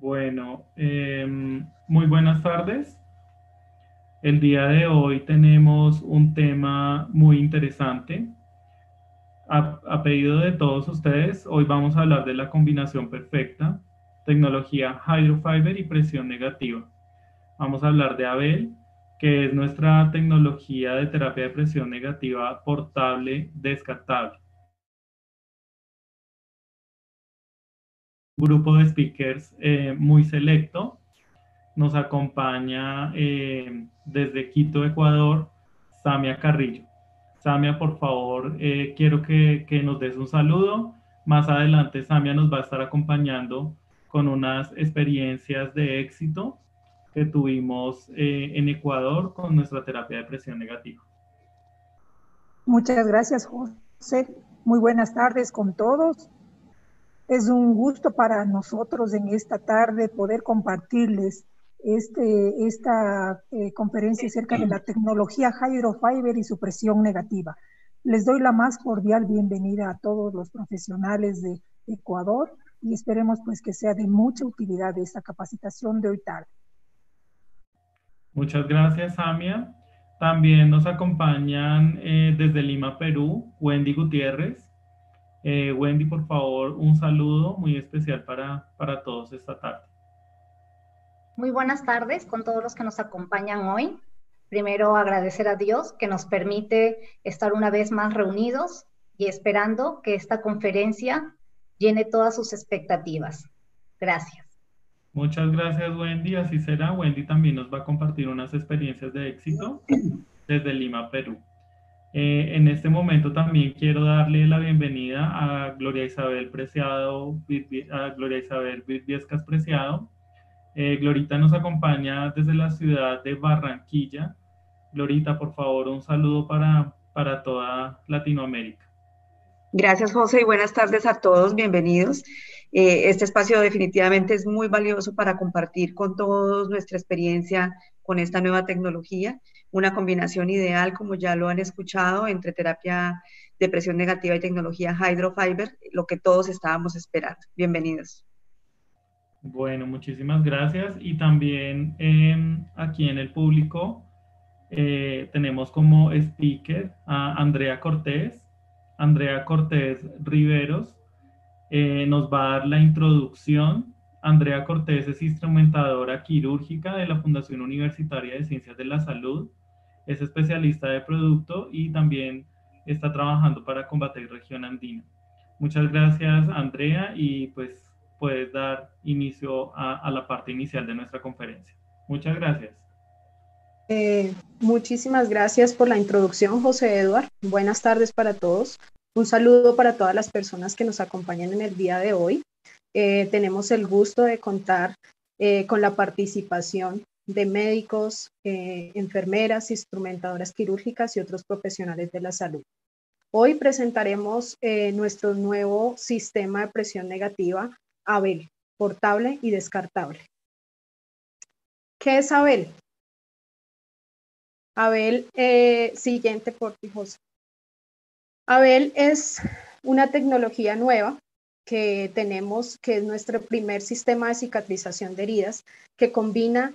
Bueno, em, muy buenas tardes. El día de hoy tenemos un tema muy interesante. A, a, pedido de todos ustedes, hoy vamos a hablar de la combinación perfecta, tecnología hydrofiber y presión negativa. Vamos a hablar de Abel, que es nuestra tecnología de terapia de presión negativa portable descartable. Grupo de speakers eh, muy selecto. Nos acompaña eh, desde Quito, Ecuador, Samia Carrillo. Samia, por favor, eh, quiero que, que, nos des un saludo. Más adelante, Samia nos va a estar acompañando con unas experiencias de éxito que tuvimos en Ecuador con nuestra terapia de presión negativa. Muchas gracias, José. Muy buenas tardes con todos. Es un gusto para nosotros en esta tarde poder compartirles este, esta eh, conferencia acerca de la tecnología Hydrofiber y su presión negativa. Les doy la más cordial bienvenida a todos los profesionales de Ecuador y esperemos pues que sea de mucha utilidad esta capacitación de hoy tarde. Muchas gracias, Samia. También nos acompañan eh, desde Lima, Perú, Wendy Gutiérrez. Eh, Wendy, por favor, un saludo muy especial para, para todos esta tarde. Muy buenas tardes con todos los que nos acompañan hoy. Primero, agradecer a Dios que nos permite estar una vez más reunidos y esperando que esta conferencia llene todas sus expectativas. Gracias. Muchas gracias, Wendy. Así será. Wendy también nos va a compartir unas experiencias de éxito desde Lima, Perú. Eh, en este momento también quiero darle la bienvenida a Gloria Isabel Preciado, a Gloria Isabel Viescas Preciado. Eh, Glorita nos acompaña desde la ciudad de Barranquilla. Glorita, por favor, un saludo para, para toda Latinoamérica. Gracias, José, y buenas tardes a todos. Bienvenidos. Eh, este espacio definitivamente es muy valioso para compartir con todos nuestra experiencia con esta nueva tecnología una combinación ideal, como ya lo han escuchado, entre terapia de presión negativa y tecnología hydrofiber, lo que todos estábamos esperando. Bienvenidos. Bueno, muchísimas gracias. Y también em, aquí en el público eh, tenemos como speaker a Andrea Cortés. Andrea Cortés Riveros eh, nos va a dar la introducción. Andrea Cortés es instrumentadora quirúrgica de la Fundación Universitaria de Ciencias de la Salud es especialista de producto y también está trabajando para combatir región andina. Muchas gracias, Andrea, y pues puedes dar inicio a, la parte inicial de nuestra conferencia. Muchas gracias. Eh, muchísimas gracias por la introducción, José Eduard. Buenas tardes para todos. Un saludo para todas las personas que nos acompañan en el día de hoy. Eh, tenemos el gusto de contar eh, con la participación de médicos, eh, enfermeras, instrumentadoras quirúrgicas y otros profesionales de la salud. Hoy presentaremos eh, nuestro nuevo sistema de presión negativa, Abel, portable y descartable. ¿Qué es Abel? Abel, eh, siguiente por José. Abel es una tecnología nueva que tenemos, que es nuestro primer sistema de cicatrización de heridas, que combina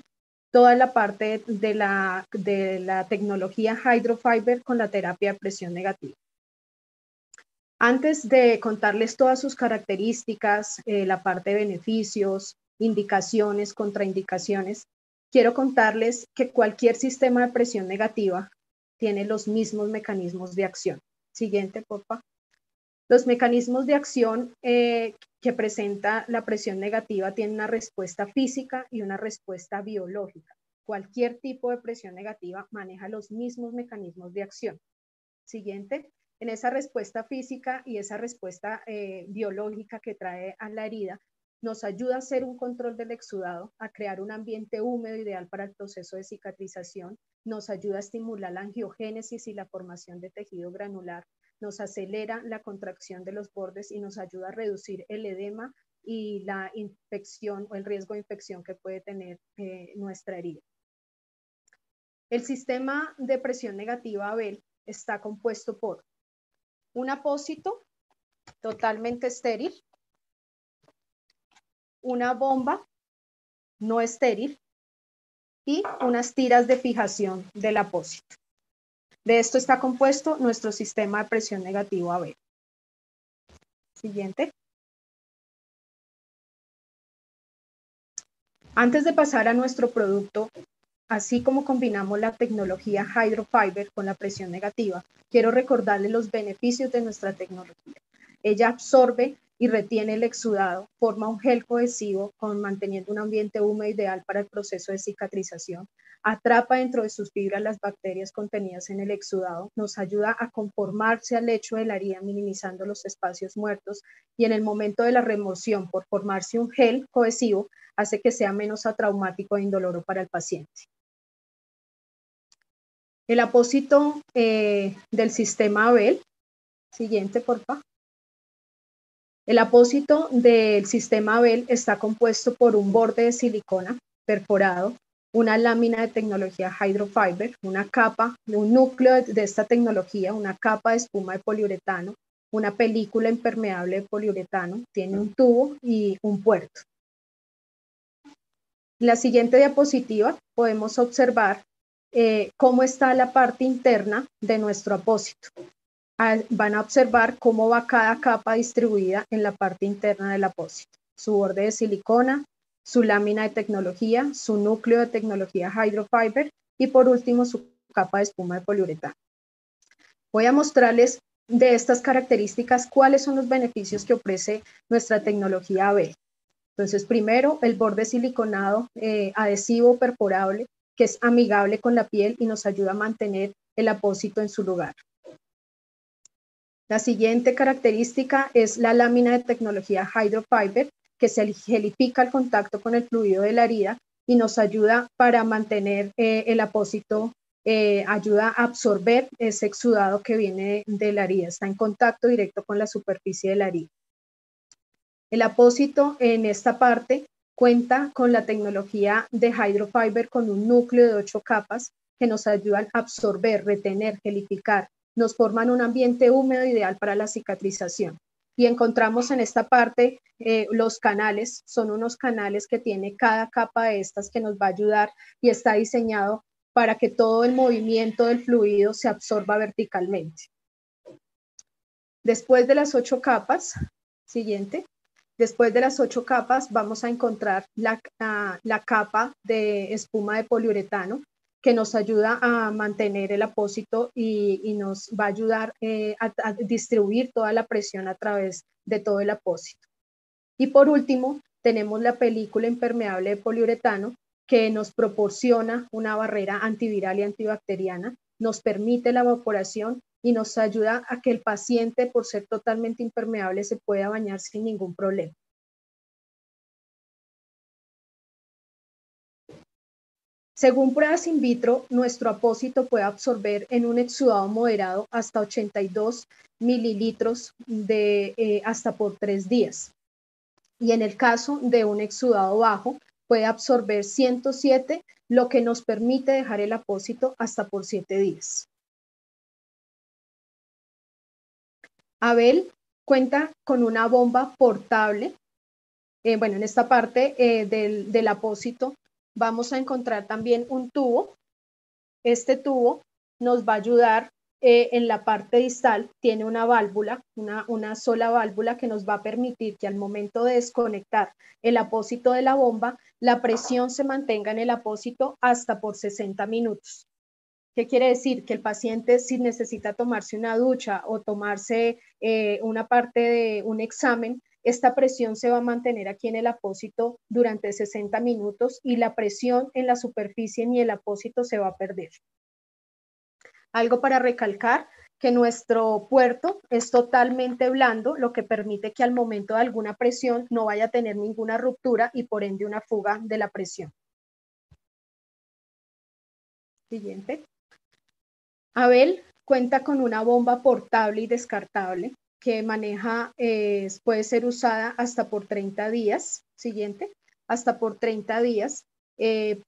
toda la parte de la, de la tecnología hydrofiber con la terapia de presión negativa. Antes de contarles todas sus características, eh, la parte de beneficios, indicaciones, contraindicaciones, quiero contarles que cualquier sistema de presión negativa tiene los mismos mecanismos de acción. Siguiente, por. Los mecanismos de acción eh, que presenta la presión negativa tienen una respuesta física y una respuesta biológica. Cualquier tipo de presión negativa maneja los mismos mecanismos de acción. Siguiente, en esa respuesta física y esa respuesta eh, biológica que trae a la herida, nos ayuda a hacer un control del exudado, a crear un ambiente húmedo ideal para el proceso de cicatrización, nos ayuda a estimular la angiogénesis y la formación de tejido granular, nos acelera la contracción de los bordes y nos ayuda a reducir el edema y la infección o el riesgo de infección que puede tener eh, nuestra herida. El sistema de presión negativa Abel está compuesto por un apósito totalmente estéril, una bomba no estéril y unas tiras de fijación del apósito. De esto está compuesto nuestro sistema de presión negativo AB. Siguiente. Antes de pasar a nuestro producto, así como combinamos la tecnología Hydrofiber con la presión negativa, quiero recordarle los beneficios de nuestra tecnología. Ella absorbe y retiene el exudado, forma un gel cohesivo con manteniendo un ambiente húmedo ideal para el proceso de cicatrización, atrapa dentro de sus fibras las bacterias contenidas en el exudado, nos ayuda a conformarse al lecho de la herida minimizando los espacios muertos y en el momento de la remoción por formarse un gel cohesivo hace que sea menos atraumático e indoloro para el paciente. El apósito eh, del sistema Abel, siguiente por favor. El apósito del sistema Abel está compuesto por un borde de silicona perforado, una lámina de tecnología Hydrofiber, una capa, un núcleo de esta tecnología, una capa de espuma de poliuretano, una película impermeable de poliuretano, tiene un tubo y un puerto. En la siguiente diapositiva podemos observar eh, cómo está la parte interna de nuestro apósito van a observar cómo va cada capa distribuida en la parte interna del apósito. Su borde de silicona, su lámina de tecnología, su núcleo de tecnología Hydrofiber y por último su capa de espuma de poliuretano. Voy a mostrarles de estas características cuáles son los beneficios que ofrece nuestra tecnología AB. Entonces, primero, el borde siliconado eh, adhesivo perforable que es amigable con la piel y nos ayuda a mantener el apósito en su lugar. La siguiente característica es la lámina de tecnología Hydrofiber, que se gelifica al contacto con el fluido de la herida y nos ayuda para mantener eh, el apósito, eh, ayuda a absorber ese exudado que viene de la herida, está en contacto directo con la superficie de la herida. El apósito en esta parte cuenta con la tecnología de Hydrofiber con un núcleo de ocho capas que nos ayudan a absorber, retener, gelificar nos forman un ambiente húmedo ideal para la cicatrización. Y encontramos en esta parte eh, los canales, son unos canales que tiene cada capa de estas que nos va a ayudar y está diseñado para que todo el movimiento del fluido se absorba verticalmente. Después de las ocho capas, siguiente, después de las ocho capas vamos a encontrar la, la capa de espuma de poliuretano que nos ayuda a mantener el apósito y, nos va a ayudar eh, a, distribuir toda la presión a través de todo el apósito. Y por último, tenemos la película impermeable de poliuretano que nos proporciona una barrera antiviral y antibacteriana, nos permite la evaporación y nos ayuda a que el paciente, por ser totalmente impermeable, se pueda bañar sin ningún problema. Según pruebas in vitro, nuestro apósito puede absorber en un exudado moderado hasta 82 mililitros de, eh, hasta por tres días. Y en el caso de un exudado bajo, puede absorber 107, lo que nos permite dejar el apósito hasta por siete días. Abel cuenta con una bomba portable. Eh, bueno, en esta parte eh, del, del apósito vamos a encontrar también un tubo. Este tubo nos va a ayudar eh, en la parte distal, tiene una válvula, una, sola válvula que nos va a permitir que al momento de desconectar el apósito de la bomba, la presión se mantenga en el apósito hasta por 60 minutos. ¿Qué quiere decir? Que el paciente si necesita tomarse una ducha o tomarse eh, una parte de un examen, esta presión se va a mantener aquí en el apósito durante 60 minutos y la presión en la superficie ni el apósito se va a perder. Algo para recalcar, que nuestro puerto es totalmente blando, lo que permite que al momento de alguna presión no vaya a tener ninguna ruptura y por ende una fuga de la presión. Siguiente. Abel cuenta con una bomba portable y descartable que maneja, eh, puede ser usada hasta por 30 días, siguiente, hasta por 30 días, eh,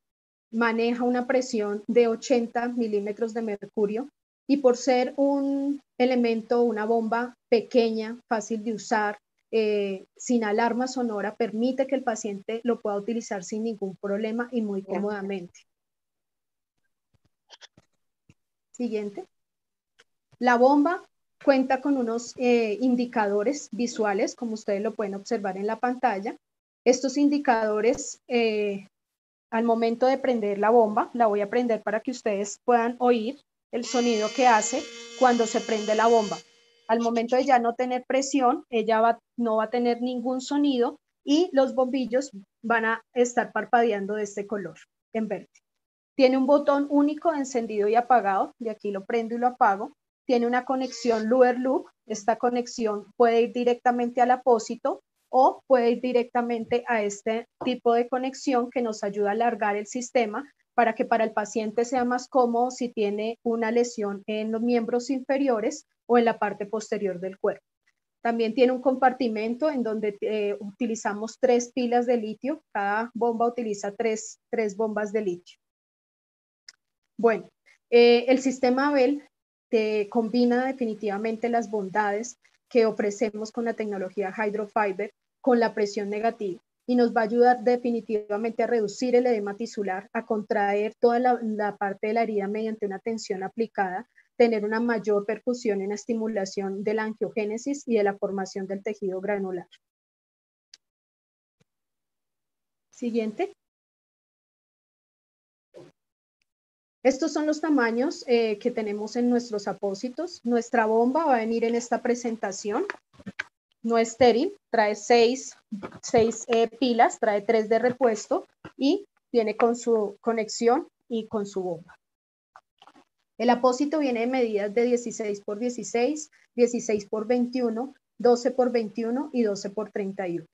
maneja una presión de 80 milímetros de mercurio y por ser un elemento, una bomba pequeña, fácil de usar, eh, sin alarma sonora, permite que el paciente lo pueda utilizar sin ningún problema y muy cómodamente. Siguiente. La bomba cuenta con unos eh, indicadores visuales, como ustedes lo pueden observar en la pantalla. Estos indicadores, eh, al momento de prender la bomba, la voy a prender para que ustedes puedan oír el sonido que hace cuando se prende la bomba. Al momento de ya no tener presión, ella no va a tener ningún sonido y los bombillos van a estar parpadeando de este color en verde. Tiene un botón único de encendido y apagado, de aquí lo prendo y lo apago. Tiene una conexión Luer Loop, esta conexión puede ir directamente al apósito o puede ir directamente a este tipo de conexión que nos ayuda a alargar el sistema para que para el paciente sea más cómodo si tiene una lesión en los miembros inferiores o en la parte posterior del cuerpo. También tiene un compartimento en donde eh, utilizamos tres pilas de litio. Cada bomba utiliza tres, tres bombas de litio. Bueno, eh, el sistema Abel combina definitivamente las bondades que ofrecemos con la tecnología Hydrofiber con la presión negativa y nos va a ayudar definitivamente a reducir el edema tisular, a contraer toda la, la, parte de la herida mediante una tensión aplicada, tener una mayor percusión en la estimulación de la angiogénesis y de la formación del tejido granular. Siguiente. Estos son los tamaños eh, que tenemos en nuestros apósitos. Nuestra bomba va a venir en esta presentación. No estéril, trae seis, eh, pilas, trae tres de repuesto y viene con su conexión y con su bomba. El apósito viene de medidas de 16 por 16, 16 por 21, 12 por 21 y 12 por 31.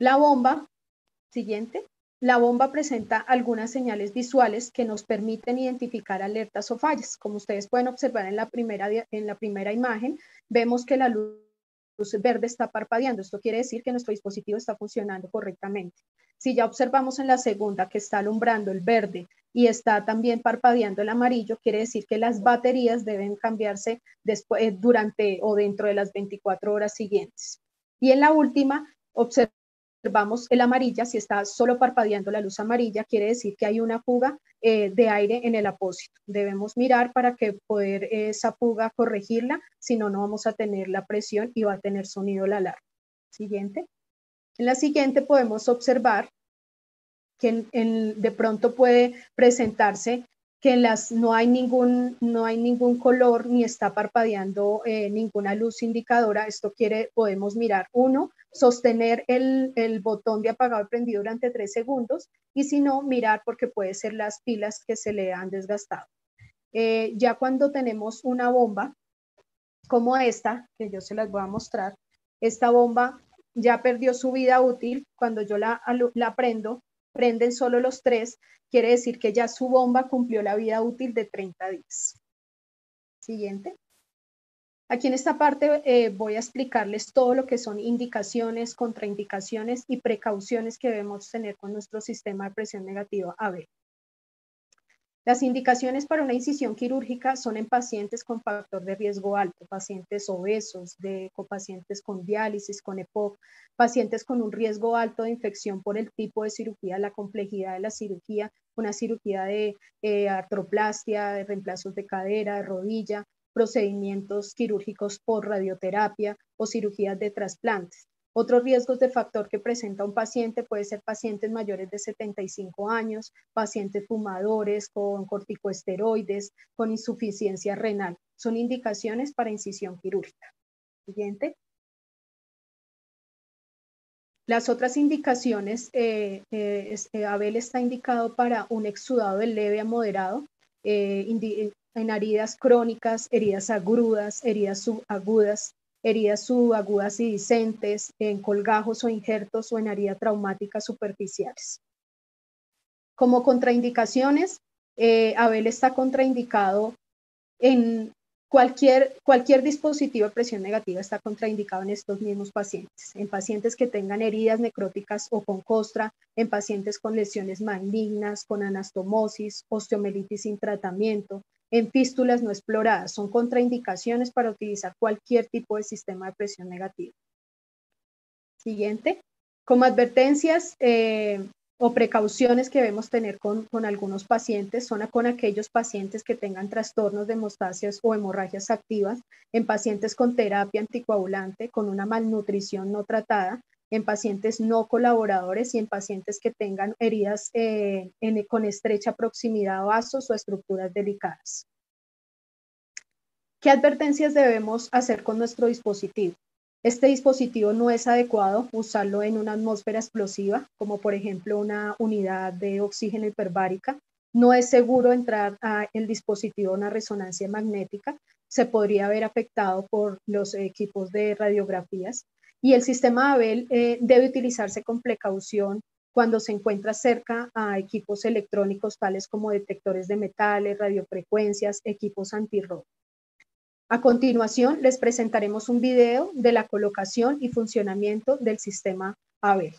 La bomba, siguiente, la bomba presenta algunas señales visuales que nos permiten identificar alertas o fallas. Como ustedes pueden observar en la primera, en la primera imagen, vemos que la luz verde está parpadeando. Esto quiere decir que nuestro dispositivo está funcionando correctamente. Si ya observamos en la segunda que está alumbrando el verde y está también parpadeando el amarillo, quiere decir que las baterías deben cambiarse después, eh, durante o dentro de las 24 horas siguientes. Y en la última, observamos observamos el amarilla, si está solo parpadeando la luz amarilla, quiere decir que hay una fuga eh, de aire en el apósito. Debemos mirar para que poder esa fuga corregirla, si no, no vamos a tener la presión y va a tener sonido la alarma. Siguiente. En la siguiente podemos observar que de pronto puede presentarse que las, no, hay ningún, no hay ningún color ni está parpadeando eh, ninguna luz indicadora. Esto quiere, podemos mirar, uno, sostener el, botón de apagado y prendido durante tres segundos y si no, mirar porque puede ser las pilas que se le han desgastado. Eh, ya cuando tenemos una bomba como esta, que yo se las voy a mostrar, esta bomba ya perdió su vida útil. Cuando yo la, la prendo, prenden solo los tres, quiere decir que ya su bomba cumplió la vida útil de 30 días. Siguiente. Aquí en esta parte eh, voy a explicarles todo lo que son indicaciones, contraindicaciones y precauciones que debemos tener con nuestro sistema de presión negativa AB. Las indicaciones para una incisión quirúrgica son en pacientes con factor de riesgo alto, pacientes obesos, de, pacientes con diálisis, con EPOC, pacientes con un riesgo alto de infección por el tipo de cirugía, la complejidad de la cirugía, una cirugía de eh, artroplastia, de reemplazos de cadera, de rodilla, procedimientos quirúrgicos por radioterapia o cirugías de trasplantes. Otros riesgos de factor que presenta un paciente puede ser pacientes mayores de 75 años, pacientes fumadores con corticoesteroides, con insuficiencia renal. Son indicaciones para incisión quirúrgica. Siguiente. Las otras indicaciones, eh, eh, eh, Abel está indicado para un exudado de leve a moderado, en heridas crónicas, heridas agudas, heridas subagudas, heridas subagudas y discentes, en colgajos o injertos o en heridas traumáticas superficiales. Como contraindicaciones, eh, Abel está contraindicado en cualquier, cualquier dispositivo de presión negativa está contraindicado en estos mismos pacientes, en pacientes que tengan heridas necróticas o con costra, en pacientes con lesiones malignas, con anastomosis, osteomelitis sin tratamiento, en fístulas no exploradas. Son contraindicaciones para utilizar cualquier tipo de sistema de presión negativa. Siguiente. Como advertencias eh, o precauciones que debemos tener con, algunos pacientes son con aquellos pacientes que tengan trastornos de hemostasis o hemorragias activas, en pacientes con terapia anticoagulante, con una malnutrición no tratada, en pacientes no colaboradores y en pacientes que tengan heridas eh, con estrecha proximidad a vasos o estructuras delicadas. ¿Qué advertencias debemos hacer con nuestro dispositivo? Este dispositivo no es adecuado usarlo en una atmósfera explosiva, como por ejemplo una unidad de oxígeno hiperbárica. No es seguro entrar a el dispositivo a una resonancia magnética. Se podría haber afectado por los equipos de radiografías. Y el sistema Abel eh, debe utilizarse con precaución cuando se encuentra cerca a equipos electrónicos tales como detectores de metales, radiofrecuencias, equipos antirrobo. A continuación, les presentaremos un video de la colocación y funcionamiento del sistema Abel.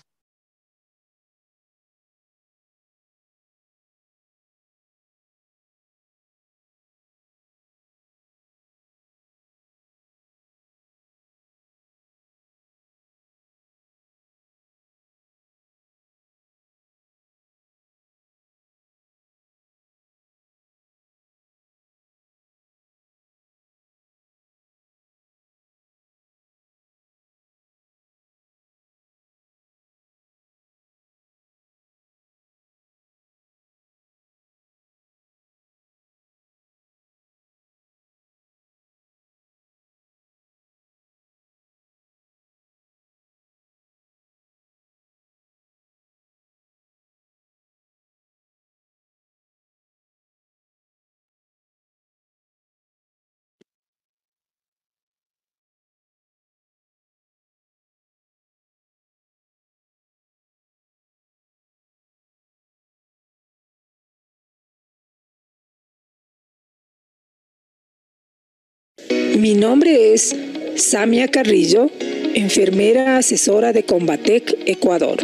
Mi nombre es Samia Carrillo, enfermera asesora de Combatec Ecuador.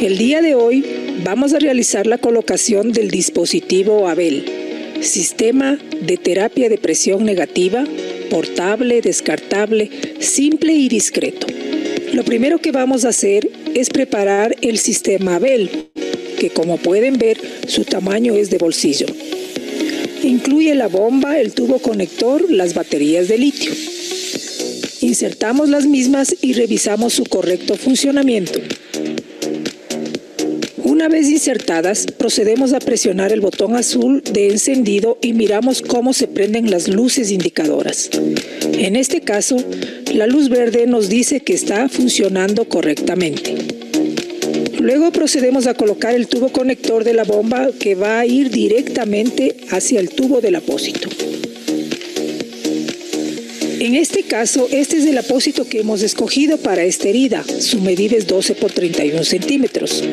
El día de hoy vamos a realizar la colocación del dispositivo Abel, sistema de terapia de presión negativa, portable, descartable, simple y discreto. Lo primero que vamos a hacer es preparar el sistema Abel, que como pueden ver su tamaño es de bolsillo. Incluye la bomba, el tubo conector, las baterías de litio. Insertamos las mismas y revisamos su correcto funcionamiento. Una vez insertadas, procedemos a presionar el botón azul de encendido y miramos cómo se prenden las luces indicadoras. En este caso, la luz verde nos dice que está funcionando correctamente. Luego procedemos a colocar el tubo conector de la bomba que va a ir directamente hacia el tubo del apósito. En este caso, este es el apósito que hemos escogido para esta herida. Su medida es 12 por 31 centímetros.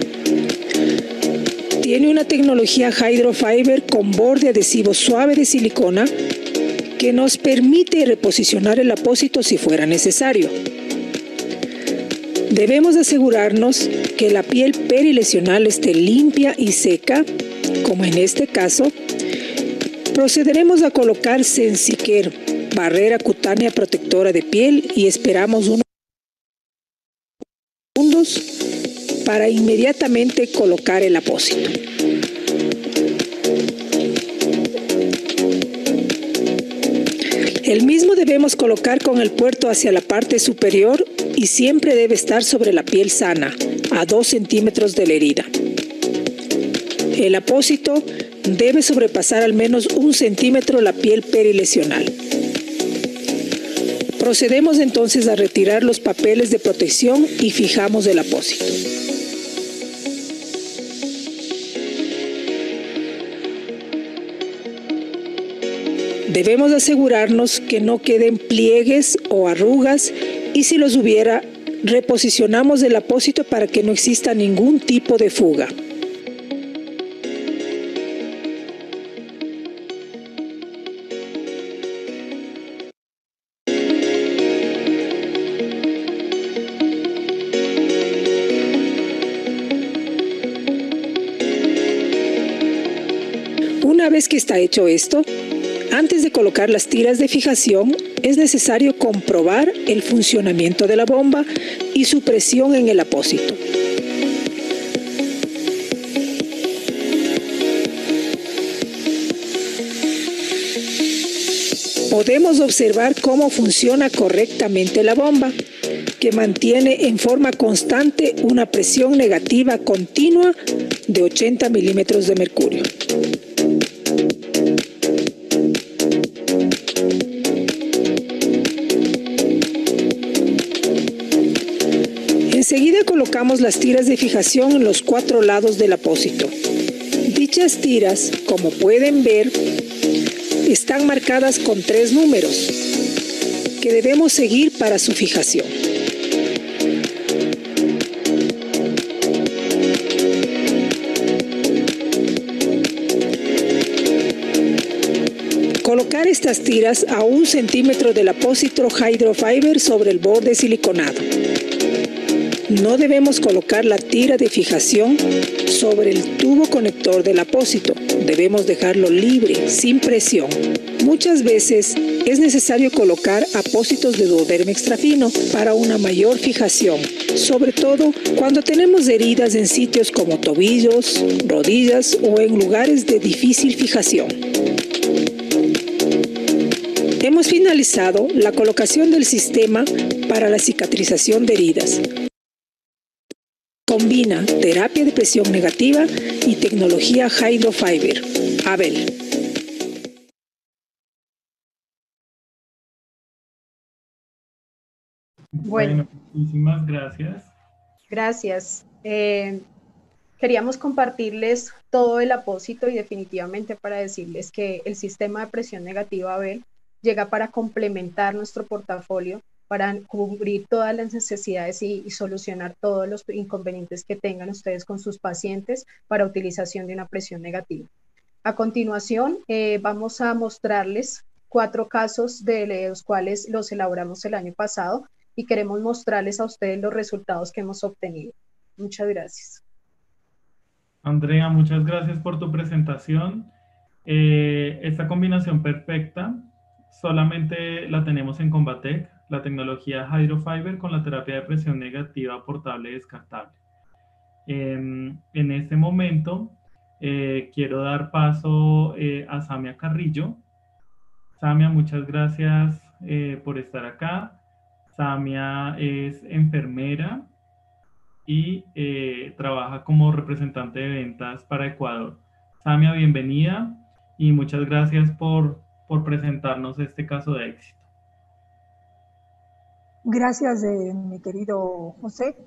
Tiene una tecnología Hydrofiber con borde adhesivo suave de silicona que nos permite reposicionar el apósito si fuera necesario. Debemos asegurarnos que la piel perilesional esté limpia y seca, como en este caso. Procederemos a colocar Sensiker, barrera cutánea protectora de piel y esperamos unos segundos para inmediatamente colocar el apósito. El mismo debemos colocar con el puerto hacia la parte superior y siempre debe estar sobre la piel sana, a 2 centímetros de la herida. El apósito debe sobrepasar al menos un centímetro la piel perilesional. Procedemos entonces a retirar los papeles de protección y fijamos el apósito. Debemos asegurarnos que no queden pliegues o arrugas y si los hubiera, reposicionamos el apósito para que no exista ningún tipo de fuga. Una vez que está hecho esto, Antes de colocar las tiras de fijación, es necesario comprobar el funcionamiento de la bomba y su presión en el apósito. Podemos observar cómo funciona correctamente la bomba, que mantiene en forma constante una presión negativa continua de 80 milímetros de mercurio. Las tiras de fijación en los cuatro lados del apósito. Dichas tiras, como pueden ver, están marcadas con tres números que debemos seguir para su fijación. Colocar estas tiras a un centímetro del apósito Hydrofiber sobre el borde siliconado. No debemos colocar la tira de fijación sobre el tubo conector del apósito. Debemos dejarlo libre, sin presión. Muchas veces es necesario colocar apósitos de duoderme extrafino para una mayor fijación, sobre todo cuando tenemos heridas en sitios como tobillos, rodillas o en lugares de difícil fijación. Hemos finalizado la colocación del sistema para la cicatrización de heridas. Combina terapia de presión negativa y tecnología Hydrofiber. Abel. Bueno, muchísimas gracias. Gracias. Eh, queríamos compartirles todo el apósito y definitivamente para decirles que el sistema de presión negativa Abel llega para complementar nuestro portafolio para cubrir todas las necesidades y, solucionar todos los inconvenientes que tengan ustedes con sus pacientes para utilización de una presión negativa. A continuación, eh, vamos a mostrarles cuatro casos de los cuales los elaboramos el año pasado y queremos mostrarles a ustedes los resultados que hemos obtenido. Muchas gracias. Andrea, muchas gracias por tu presentación. Eh, esta combinación perfecta solamente la tenemos en Combatec la tecnología Hydrofiber con la terapia de presión negativa portable descartable. Em, en este momento eh, quiero dar paso eh, a Samia Carrillo. Samia, muchas gracias eh, por estar acá. Samia es enfermera y trabaja como representante de ventas para Ecuador. Samia, bienvenida y muchas gracias por, por presentarnos este caso de éxito. Gracias, eh, mi querido José.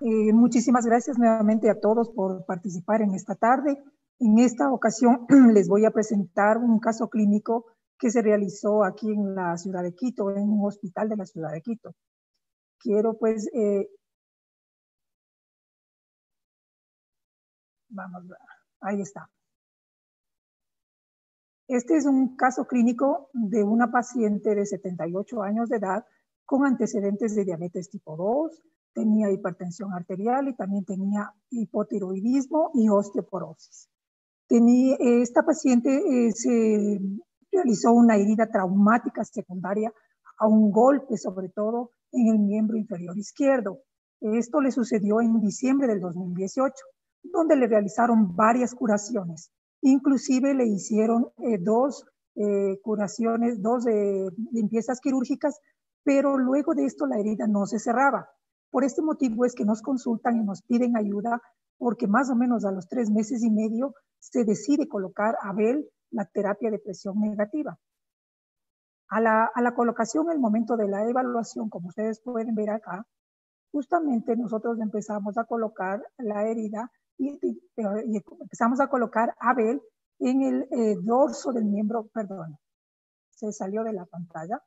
Eh, muchísimas gracias nuevamente a todos por participar en esta tarde. En esta ocasión les voy a presentar un caso clínico que se realizó aquí en la ciudad de Quito, en un hospital de la ciudad de Quito. Quiero pues, eh, vamos, ahí está. Este es un caso clínico de una paciente de 78 años de edad con antecedentes de diabetes tipo 2, tenía hipertensión arterial y también tenía hipotiroidismo y osteoporosis. Tenía, esta paciente eh, se realizó una herida traumática secundaria a un golpe, sobre todo en el miembro inferior izquierdo. Esto le sucedió en diciembre del 2018, donde le realizaron varias curaciones. Inclusive le hicieron eh, dos eh, curaciones, dos limpiezas quirúrgicas pero luego de esto la herida no se cerraba. Por este motivo es que nos consultan y nos piden ayuda porque más o menos a los tres meses y medio se decide colocar a Abel la terapia de presión negativa. A la, a la colocación, el momento de la evaluación, como ustedes pueden ver acá, justamente nosotros empezamos a colocar la herida y, empezamos a colocar Abel en el eh, dorso del miembro, perdón, se salió de la pantalla,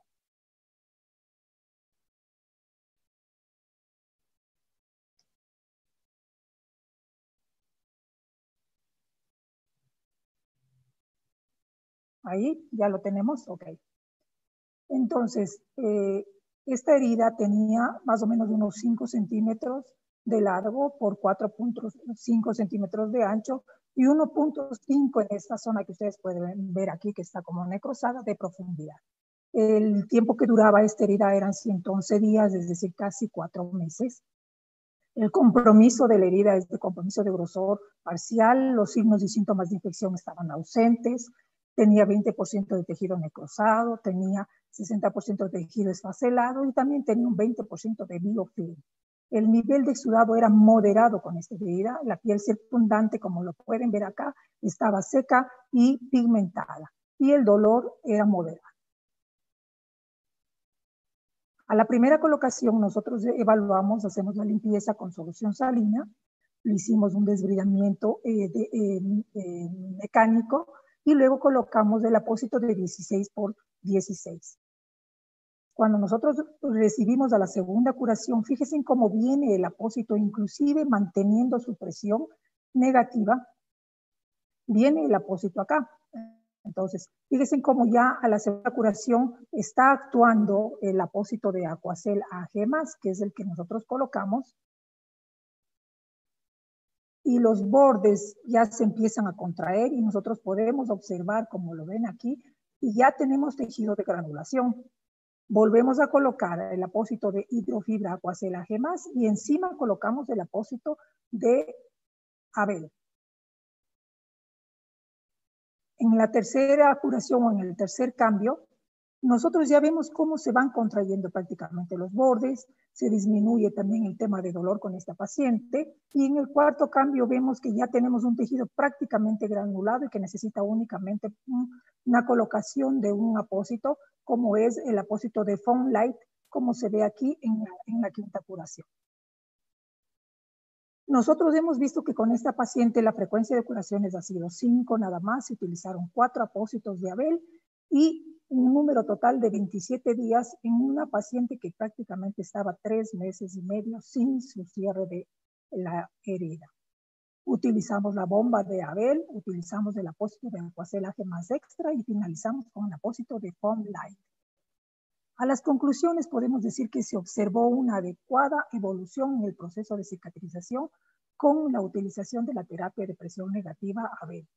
Ahí ya lo tenemos, ok. Entonces, eh, esta herida tenía más o menos unos 5 centímetros de largo por 4.5 centímetros de ancho y 1.5 en esta zona que ustedes pueden ver aquí, que está como necrosada de profundidad. El tiempo que duraba esta herida eran 111 días, es decir, casi cuatro meses. El compromiso de la herida es de compromiso de grosor parcial, los signos y síntomas de infección estaban ausentes, tenía 20% de tejido necrosado, tenía 60% de tejido esfacelado y también tenía un 20% de biofilm. El nivel de exudado era moderado con esta herida, la piel circundante, como lo pueden ver acá, estaba seca y pigmentada y el dolor era moderado. A la primera colocación nosotros evaluamos, hacemos la limpieza con solución salina, le hicimos un desbridamiento eh, mecánico y luego colocamos el apósito de 16 por 16. Cuando nosotros recibimos a la segunda curación, fíjense cómo viene el apósito, inclusive manteniendo su presión negativa, viene el apósito acá. Entonces, fíjense cómo ya a la segunda curación está actuando el apósito de Aquacel AG+, que es el que nosotros colocamos. Y los bordes ya se empiezan a contraer y nosotros podemos observar, como lo ven aquí, y ya tenemos tejido de granulación. Volvemos a colocar el apósito de hidrofibra Aquacel AG+, y encima colocamos el apósito de Abel. En la tercera curación o en el tercer cambio, nosotros ya vemos cómo se van contrayendo prácticamente los bordes, se disminuye también el tema de dolor con esta paciente y en el cuarto cambio vemos que ya tenemos un tejido prácticamente granulado y que necesita únicamente una colocación de un apósito como es el apósito de Foam Light como se ve aquí en la quinta curación. Nosotros hemos visto que con esta paciente la frecuencia de curaciones ha sido 5 nada más, se utilizaron 4 apósitos de Abel y un número total de 27 días en una paciente que prácticamente estaba 3 meses y medio sin su cierre de la herida. Utilizamos la bomba de Abel, utilizamos el apósito de acuacelaje más extra y finalizamos con el apósito de Foam Light. A las conclusiones podemos decir que se observó una adecuada evolución en el proceso de cicatrización con la utilización de la terapia de presión negativa ABEL.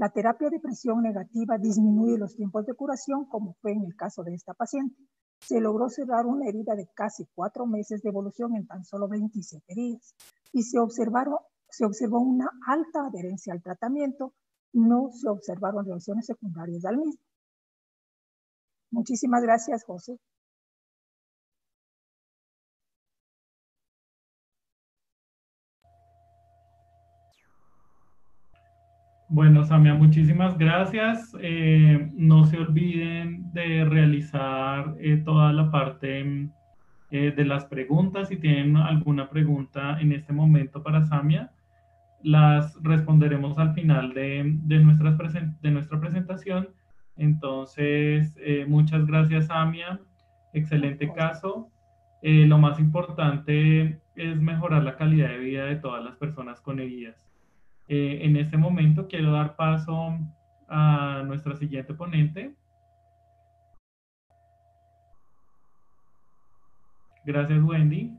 La terapia de presión negativa disminuye los tiempos de curación, como fue en el caso de esta paciente. Se logró cerrar una herida de casi cuatro meses de evolución en tan solo 27 días y se, observaron, se observó una alta adherencia al tratamiento, no se observaron reacciones secundarias al mismo. Muchísimas gracias, José. Bueno, Samia, muchísimas gracias. Eh, no se olviden de realizar eh, toda la parte eh, de las preguntas. Si tienen alguna pregunta en este momento para Samia, las responderemos al final de, de nuestra presentación entonces, eh, muchas gracias, Amia. Excelente caso. Eh, lo más importante es mejorar la calidad de vida de todas las personas con heridas. Eh, en este momento quiero dar paso a nuestra siguiente ponente. Gracias, Wendy.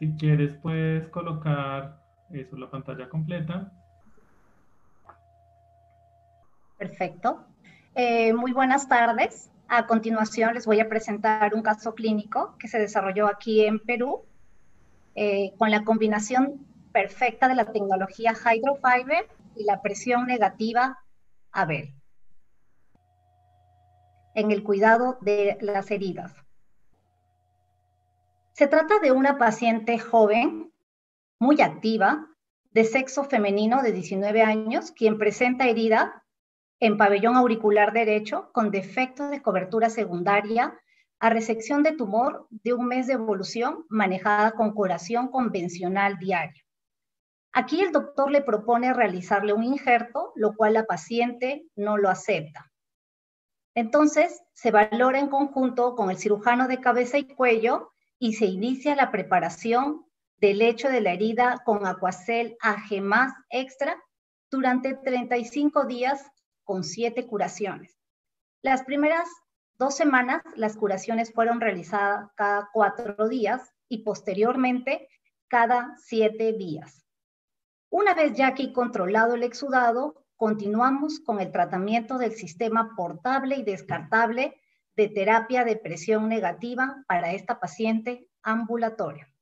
Si quieres, puedes colocar eso, la pantalla completa. Perfecto. Eh, muy buenas tardes. A continuación les voy a presentar un caso clínico que se desarrolló aquí en Perú eh, con la combinación perfecta de la tecnología Hydrofiber y la presión negativa ABEL en el cuidado de las heridas. Se trata de una paciente joven, muy activa, de sexo femenino de 19 años, quien presenta herida en pabellón auricular derecho con defecto de cobertura secundaria a resección de tumor de un mes de evolución manejada con curación convencional diaria. Aquí el doctor le propone realizarle un injerto, lo cual la paciente no lo acepta. Entonces, se valora en conjunto con el cirujano de cabeza y cuello y se inicia la preparación del hecho de la herida con acuacel AG más extra durante 35 días con siete curaciones. Las primeras dos semanas las curaciones fueron realizadas cada cuatro días y posteriormente cada siete días. Una vez ya aquí controlado el exudado, continuamos con el tratamiento del sistema portable y descartable de terapia de presión negativa para esta paciente ambulatoria.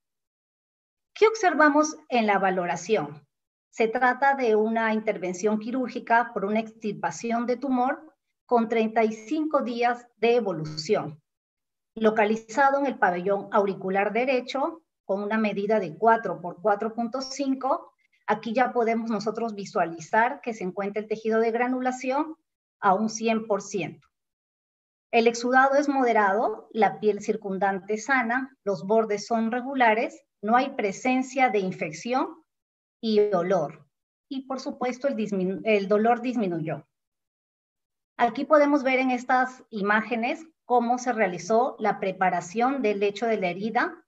¿Qué observamos en la valoración? Se trata de una intervención quirúrgica por una extirpación de tumor con 35 días de evolución, localizado en el pabellón auricular derecho con una medida de 4 por 4.5. Aquí ya podemos nosotros visualizar que se encuentra el tejido de granulación a un 100%. El exudado es moderado, la piel circundante sana, los bordes son regulares, no hay presencia de infección y dolor. Y por supuesto el, el dolor disminuyó. Aquí podemos ver en estas imágenes cómo se realizó la preparación del lecho de la herida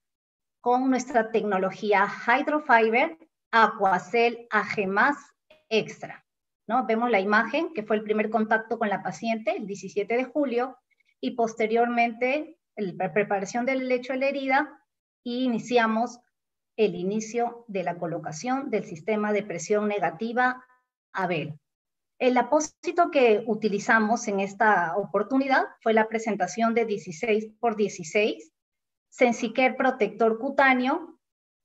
con nuestra tecnología Hydrofiber Aquacel AG+, Extra. ¿no? Vemos la imagen, que fue el primer contacto con la paciente el 17 de julio, y posteriormente la preparación del lecho de la herida y iniciamos el inicio de la colocación del sistema de presión negativa ABEL. El apósito que utilizamos en esta oportunidad fue la presentación de 16 por 16, Sensicare protector cutáneo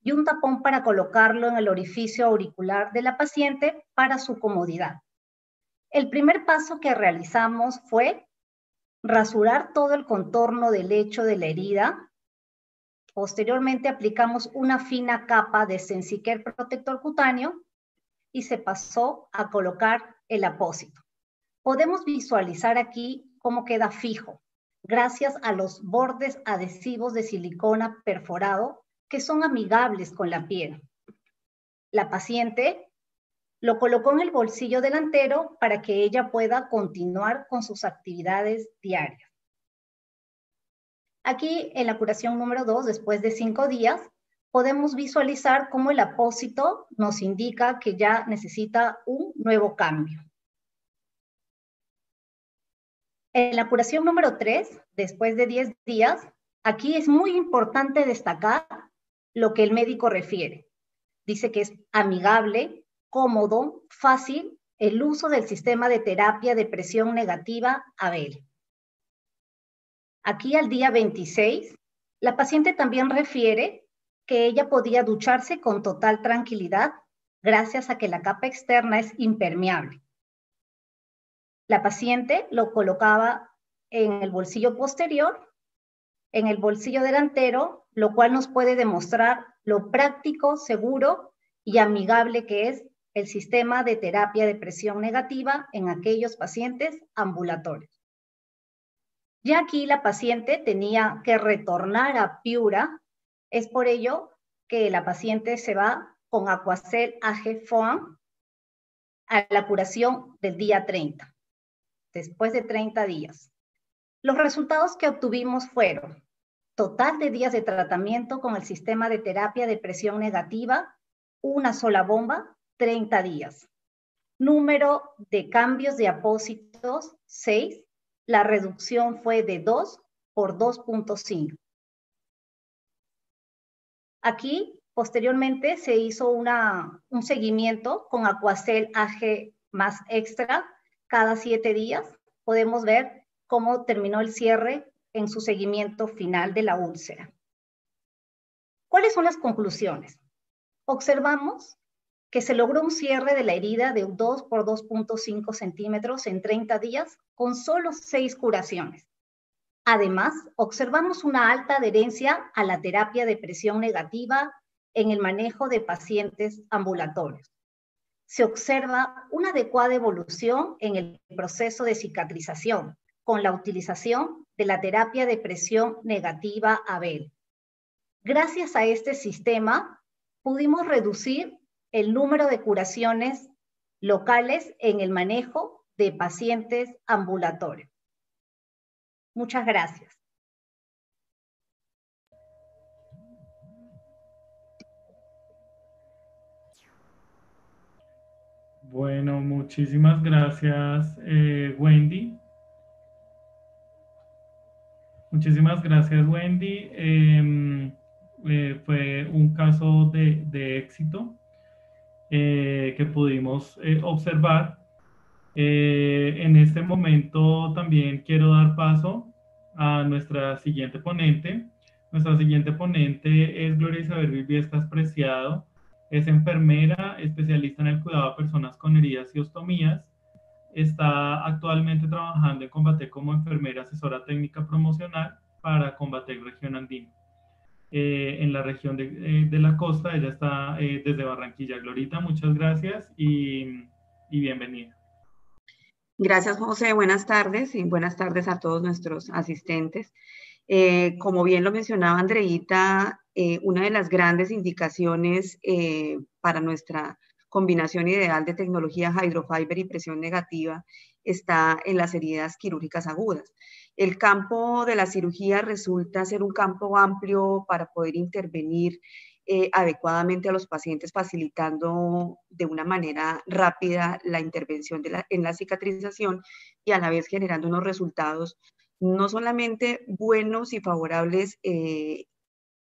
y un tapón para colocarlo en el orificio auricular de la paciente para su comodidad. El primer paso que realizamos fue rasurar todo el contorno del lecho de la herida. Posteriormente aplicamos una fina capa de Sensicare protector cutáneo y se pasó a colocar el apósito. Podemos visualizar aquí cómo queda fijo, gracias a los bordes adhesivos de silicona perforado que son amigables con la piel. La paciente lo colocó en el bolsillo delantero para que ella pueda continuar con sus actividades diarias. Aquí en la curación número 2, después de cinco días, podemos visualizar cómo el apósito nos indica que ya necesita un nuevo cambio. En la curación número 3, después de 10 días, aquí es muy importante destacar lo que el médico refiere. Dice que es amigable, cómodo, fácil el uso del sistema de terapia de presión negativa ABEL. Aquí al día 26, la paciente también refiere que ella podía ducharse con total tranquilidad gracias a que la capa externa es impermeable. La paciente lo colocaba en el bolsillo posterior, en el bolsillo delantero, lo cual nos puede demostrar lo práctico, seguro y amigable que es el sistema de terapia de presión negativa en aquellos pacientes ambulatorios. Ya aquí la paciente tenía que retornar a Piura, es por ello que la paciente se va con Aquacel AG Foam a la curación del día 30 después de 30 días. Los resultados que obtuvimos fueron total de días de tratamiento con el sistema de terapia de presión negativa, una sola bomba, 30 días. Número de cambios de apósitos, 6. La reducción fue de 2 por 2.5. Aquí, posteriormente, se hizo una, un seguimiento con Aquacel AG más extra cada siete días, podemos ver cómo terminó el cierre en su seguimiento final de la úlcera. ¿Cuáles son las conclusiones? Observamos que se logró un cierre de la herida de 2 por 2.5 centímetros en 30 días con solo 6 curaciones. Además, observamos una alta adherencia a la terapia de presión negativa en el manejo de pacientes ambulatorios se observa una adecuada evolución en el proceso de cicatrización con la utilización de la terapia de presión negativa ABEL. Gracias a este sistema, pudimos reducir el número de curaciones locales en el manejo de pacientes ambulatorios. Muchas gracias. Bueno, muchísimas gracias, eh, Wendy. Muchísimas gracias, Wendy. Em, eh, fue un caso de, éxito. eh, que pudimos eh, observar. en este momento también quiero dar paso a nuestra siguiente ponente. Nuestra siguiente ponente es Gloria Isabel Viviescas Preciado. Es enfermera, especialista en el cuidado de personas con heridas y ostomías. Está actualmente trabajando en Combate como enfermera asesora técnica promocional para Combatec Región Andina. Eh, en la región de, eh, de, la costa, ella está eh, desde Barranquilla. Glorita, muchas gracias y, bienvenida. Gracias, José. Buenas tardes y buenas tardes a todos nuestros asistentes. Como bien lo mencionaba Andreita, una de las grandes indicaciones para nuestra combinación ideal de tecnología hydrofiber y presión negativa está en las heridas quirúrgicas agudas. El campo de la cirugía resulta ser un campo amplio para poder intervenir eh, adecuadamente a los pacientes, facilitando de una manera rápida la intervención en la cicatrización y a la vez generando unos resultados no solamente buenos y favorables eh,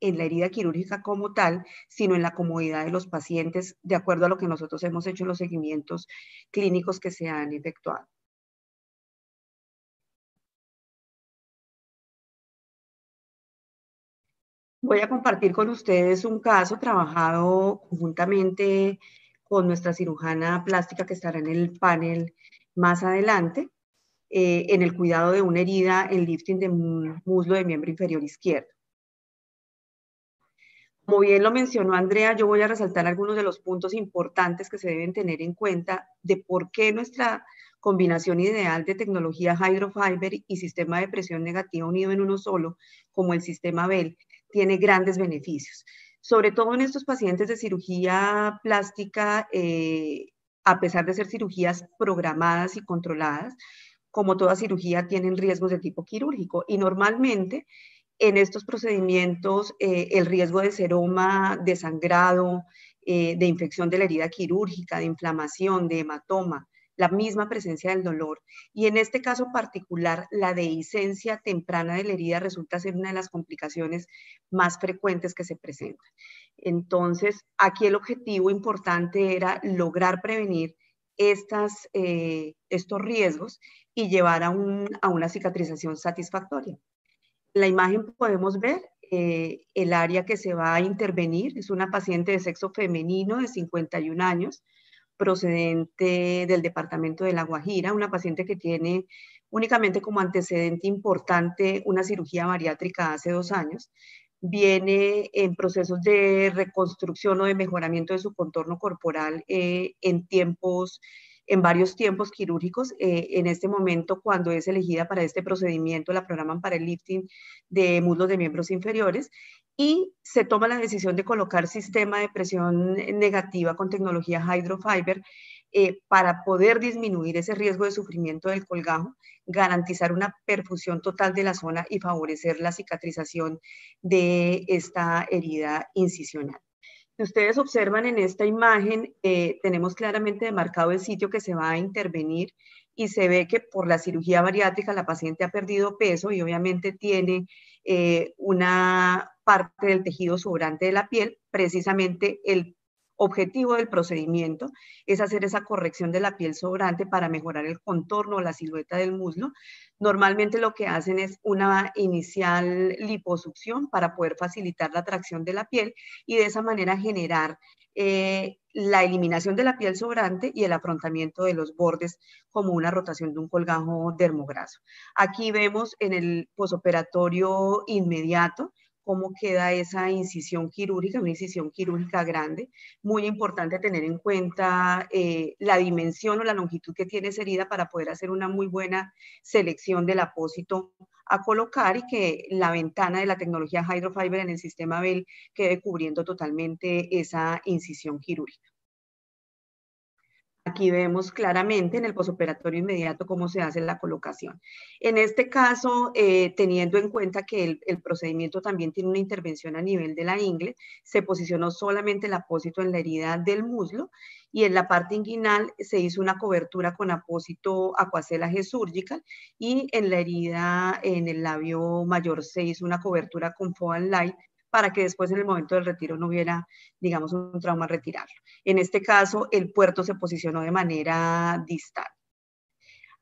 en la herida quirúrgica como tal, sino en la comodidad de los pacientes, de acuerdo a lo que nosotros hemos hecho en los seguimientos clínicos que se han efectuado. Voy a compartir con ustedes un caso trabajado conjuntamente con nuestra cirujana plástica que estará en el panel más adelante, eh, en el cuidado de una herida en lifting de muslo de miembro inferior izquierdo. Como bien lo mencionó Andrea, yo voy a resaltar algunos de los puntos importantes que se deben tener en cuenta de por qué nuestra combinación ideal de tecnología hydrofiber y sistema de presión negativa unido en uno solo, como el sistema Bell, tiene grandes beneficios. Sobre todo en estos pacientes de cirugía plástica, eh, a pesar de ser cirugías programadas y controladas, como toda cirugía, tienen riesgos de tipo quirúrgico y normalmente en estos procedimientos eh, el riesgo de seroma, de sangrado, eh, de infección de la herida quirúrgica, de inflamación, de hematoma, la misma presencia del dolor. Y en este caso particular, la dehiscencia temprana de la herida resulta ser una de las complicaciones más frecuentes que se presentan. Entonces, aquí el objetivo importante era lograr prevenir eh, estos riesgos y llevar a, una cicatrización satisfactoria. La imagen podemos ver eh, el área que se va a intervenir. Es una paciente de sexo femenino de 51 años procedente del departamento de La Guajira, una paciente que tiene únicamente como antecedente importante una cirugía bariátrica hace dos años, viene en procesos de reconstrucción o de mejoramiento de su contorno corporal eh, en tiempos en varios tiempos quirúrgicos. Eh, en este momento, cuando es elegida para este procedimiento, la programan para el lifting de muslos de miembros inferiores y se toma la decisión de colocar sistema de presión negativa con tecnología hydrofiber eh, para poder disminuir ese riesgo de sufrimiento del colgajo, garantizar una perfusión total de la zona y favorecer la cicatrización de esta herida incisional. Si ustedes observan en esta imagen, eh, tenemos claramente demarcado el sitio que se va a intervenir y se ve que por la cirugía bariátrica la paciente ha perdido peso y obviamente tiene eh, una parte del tejido sobrante de la piel, precisamente el objetivo del procedimiento es hacer esa corrección de la piel sobrante para mejorar el contorno o la silueta del muslo. Normalmente lo que hacen es una inicial liposucción para poder facilitar la tracción de la piel y de esa manera generar eh, la eliminación de la piel sobrante y el afrontamiento de los bordes como una rotación de un colgajo dermograso. Aquí vemos en el posoperatorio inmediato cómo queda esa incisión quirúrgica, una incisión quirúrgica grande. Muy importante tener en cuenta eh, la dimensión o la longitud que tiene esa herida para poder hacer una muy buena selección del apósito a colocar y que la ventana de la tecnología Hydrofiber en el sistema Bell quede cubriendo totalmente esa incisión quirúrgica. Aquí vemos claramente en el posoperatorio inmediato cómo se hace la colocación. En este caso, eh, teniendo en cuenta que el, procedimiento también tiene una intervención a nivel de la ingle, se posicionó solamente el apósito en la herida del muslo y en la parte inguinal se hizo una cobertura con apósito acuacelaje surgical y en la herida en el labio mayor se hizo una cobertura con Foam Light para que después en el momento del retiro no hubiera, digamos, un trauma retirarlo. En este caso, el puerto se posicionó de manera distal.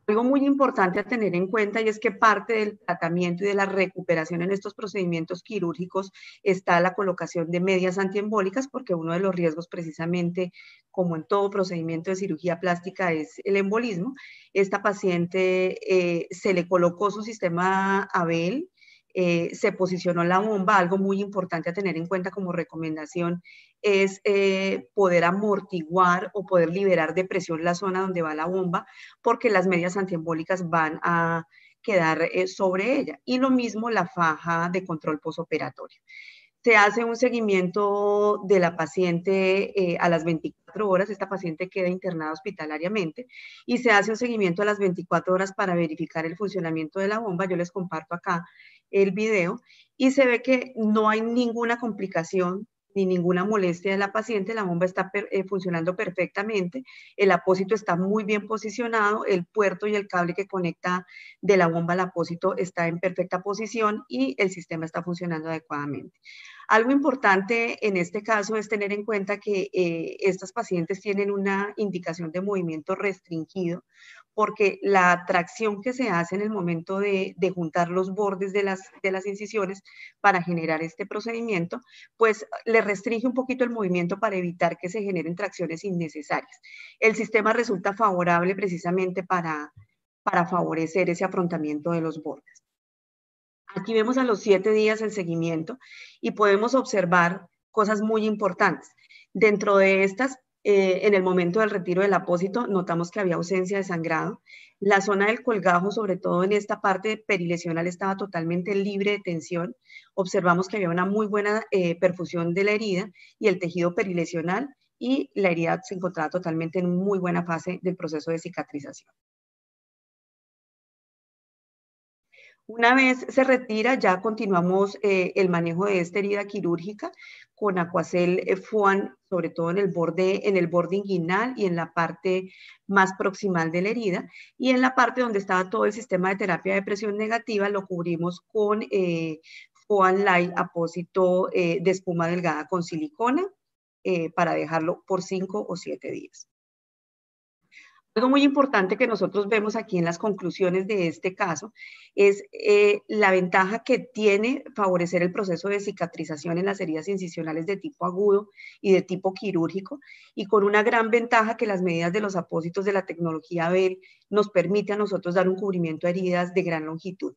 Algo muy importante a tener en cuenta y es que parte del tratamiento y de la recuperación en estos procedimientos quirúrgicos está la colocación de medias antiembólicas, porque uno de los riesgos precisamente, como en todo procedimiento de cirugía plástica, es el embolismo. Esta paciente eh, se le colocó su sistema ABEL, eh, se posicionó la bomba, algo muy importante a tener en cuenta como recomendación es eh, poder amortiguar o poder liberar de presión la zona donde va la bomba, porque las medias antiembólicas van a quedar eh, sobre ella. Y lo mismo la faja de control posoperatorio. Se hace un seguimiento de la paciente a las 24 horas, esta paciente queda internada hospitalariamente, y se hace un seguimiento a las 24 horas para verificar el funcionamiento de la bomba. Yo les comparto acá el video y se ve que no hay ninguna complicación ni ninguna molestia de la paciente, la bomba está eh, funcionando perfectamente, el apósito está muy bien posicionado, el puerto y el cable que conecta de la bomba al apósito está en perfecta posición y el sistema está funcionando adecuadamente. Algo importante en este caso es tener en cuenta que eh, estas pacientes tienen una indicación de movimiento restringido porque la tracción que se hace en el momento de, juntar los bordes de las, de las incisiones para generar este procedimiento, pues le restringe un poquito el movimiento para evitar que se generen tracciones innecesarias. El sistema resulta favorable precisamente para, para favorecer ese afrontamiento de los bordes. Aquí vemos a los siete días el seguimiento y podemos observar cosas muy importantes. Dentro de estas, eh, en el momento del retiro del apósito notamos que había ausencia de sangrado. La zona del colgajo, sobre todo en esta parte perilesional, estaba totalmente libre de tensión. Observamos que había una muy buena eh, perfusión de la herida y el tejido perilesional y la herida se encontraba totalmente en muy buena fase del proceso de cicatrización. Una vez se retira, ya continuamos eh, el manejo de esta herida quirúrgica con Aquacel eh, Fuan, sobre todo en el borde, en el borde inguinal y en la parte más proximal de la herida. Y en la parte donde estaba todo el sistema de terapia de presión negativa, lo cubrimos con eh, Fuan Light apósito eh, de espuma delgada con silicona para dejarlo por 5 o 7 días. Algo muy importante que nosotros vemos aquí en las conclusiones de este caso es eh, la ventaja que tiene favorecer el proceso de cicatrización en las heridas incisionales de tipo agudo y de tipo quirúrgico y con una gran ventaja que las medidas de los apósitos de la tecnología BEL nos permite a nosotros dar un cubrimiento a heridas de gran longitud.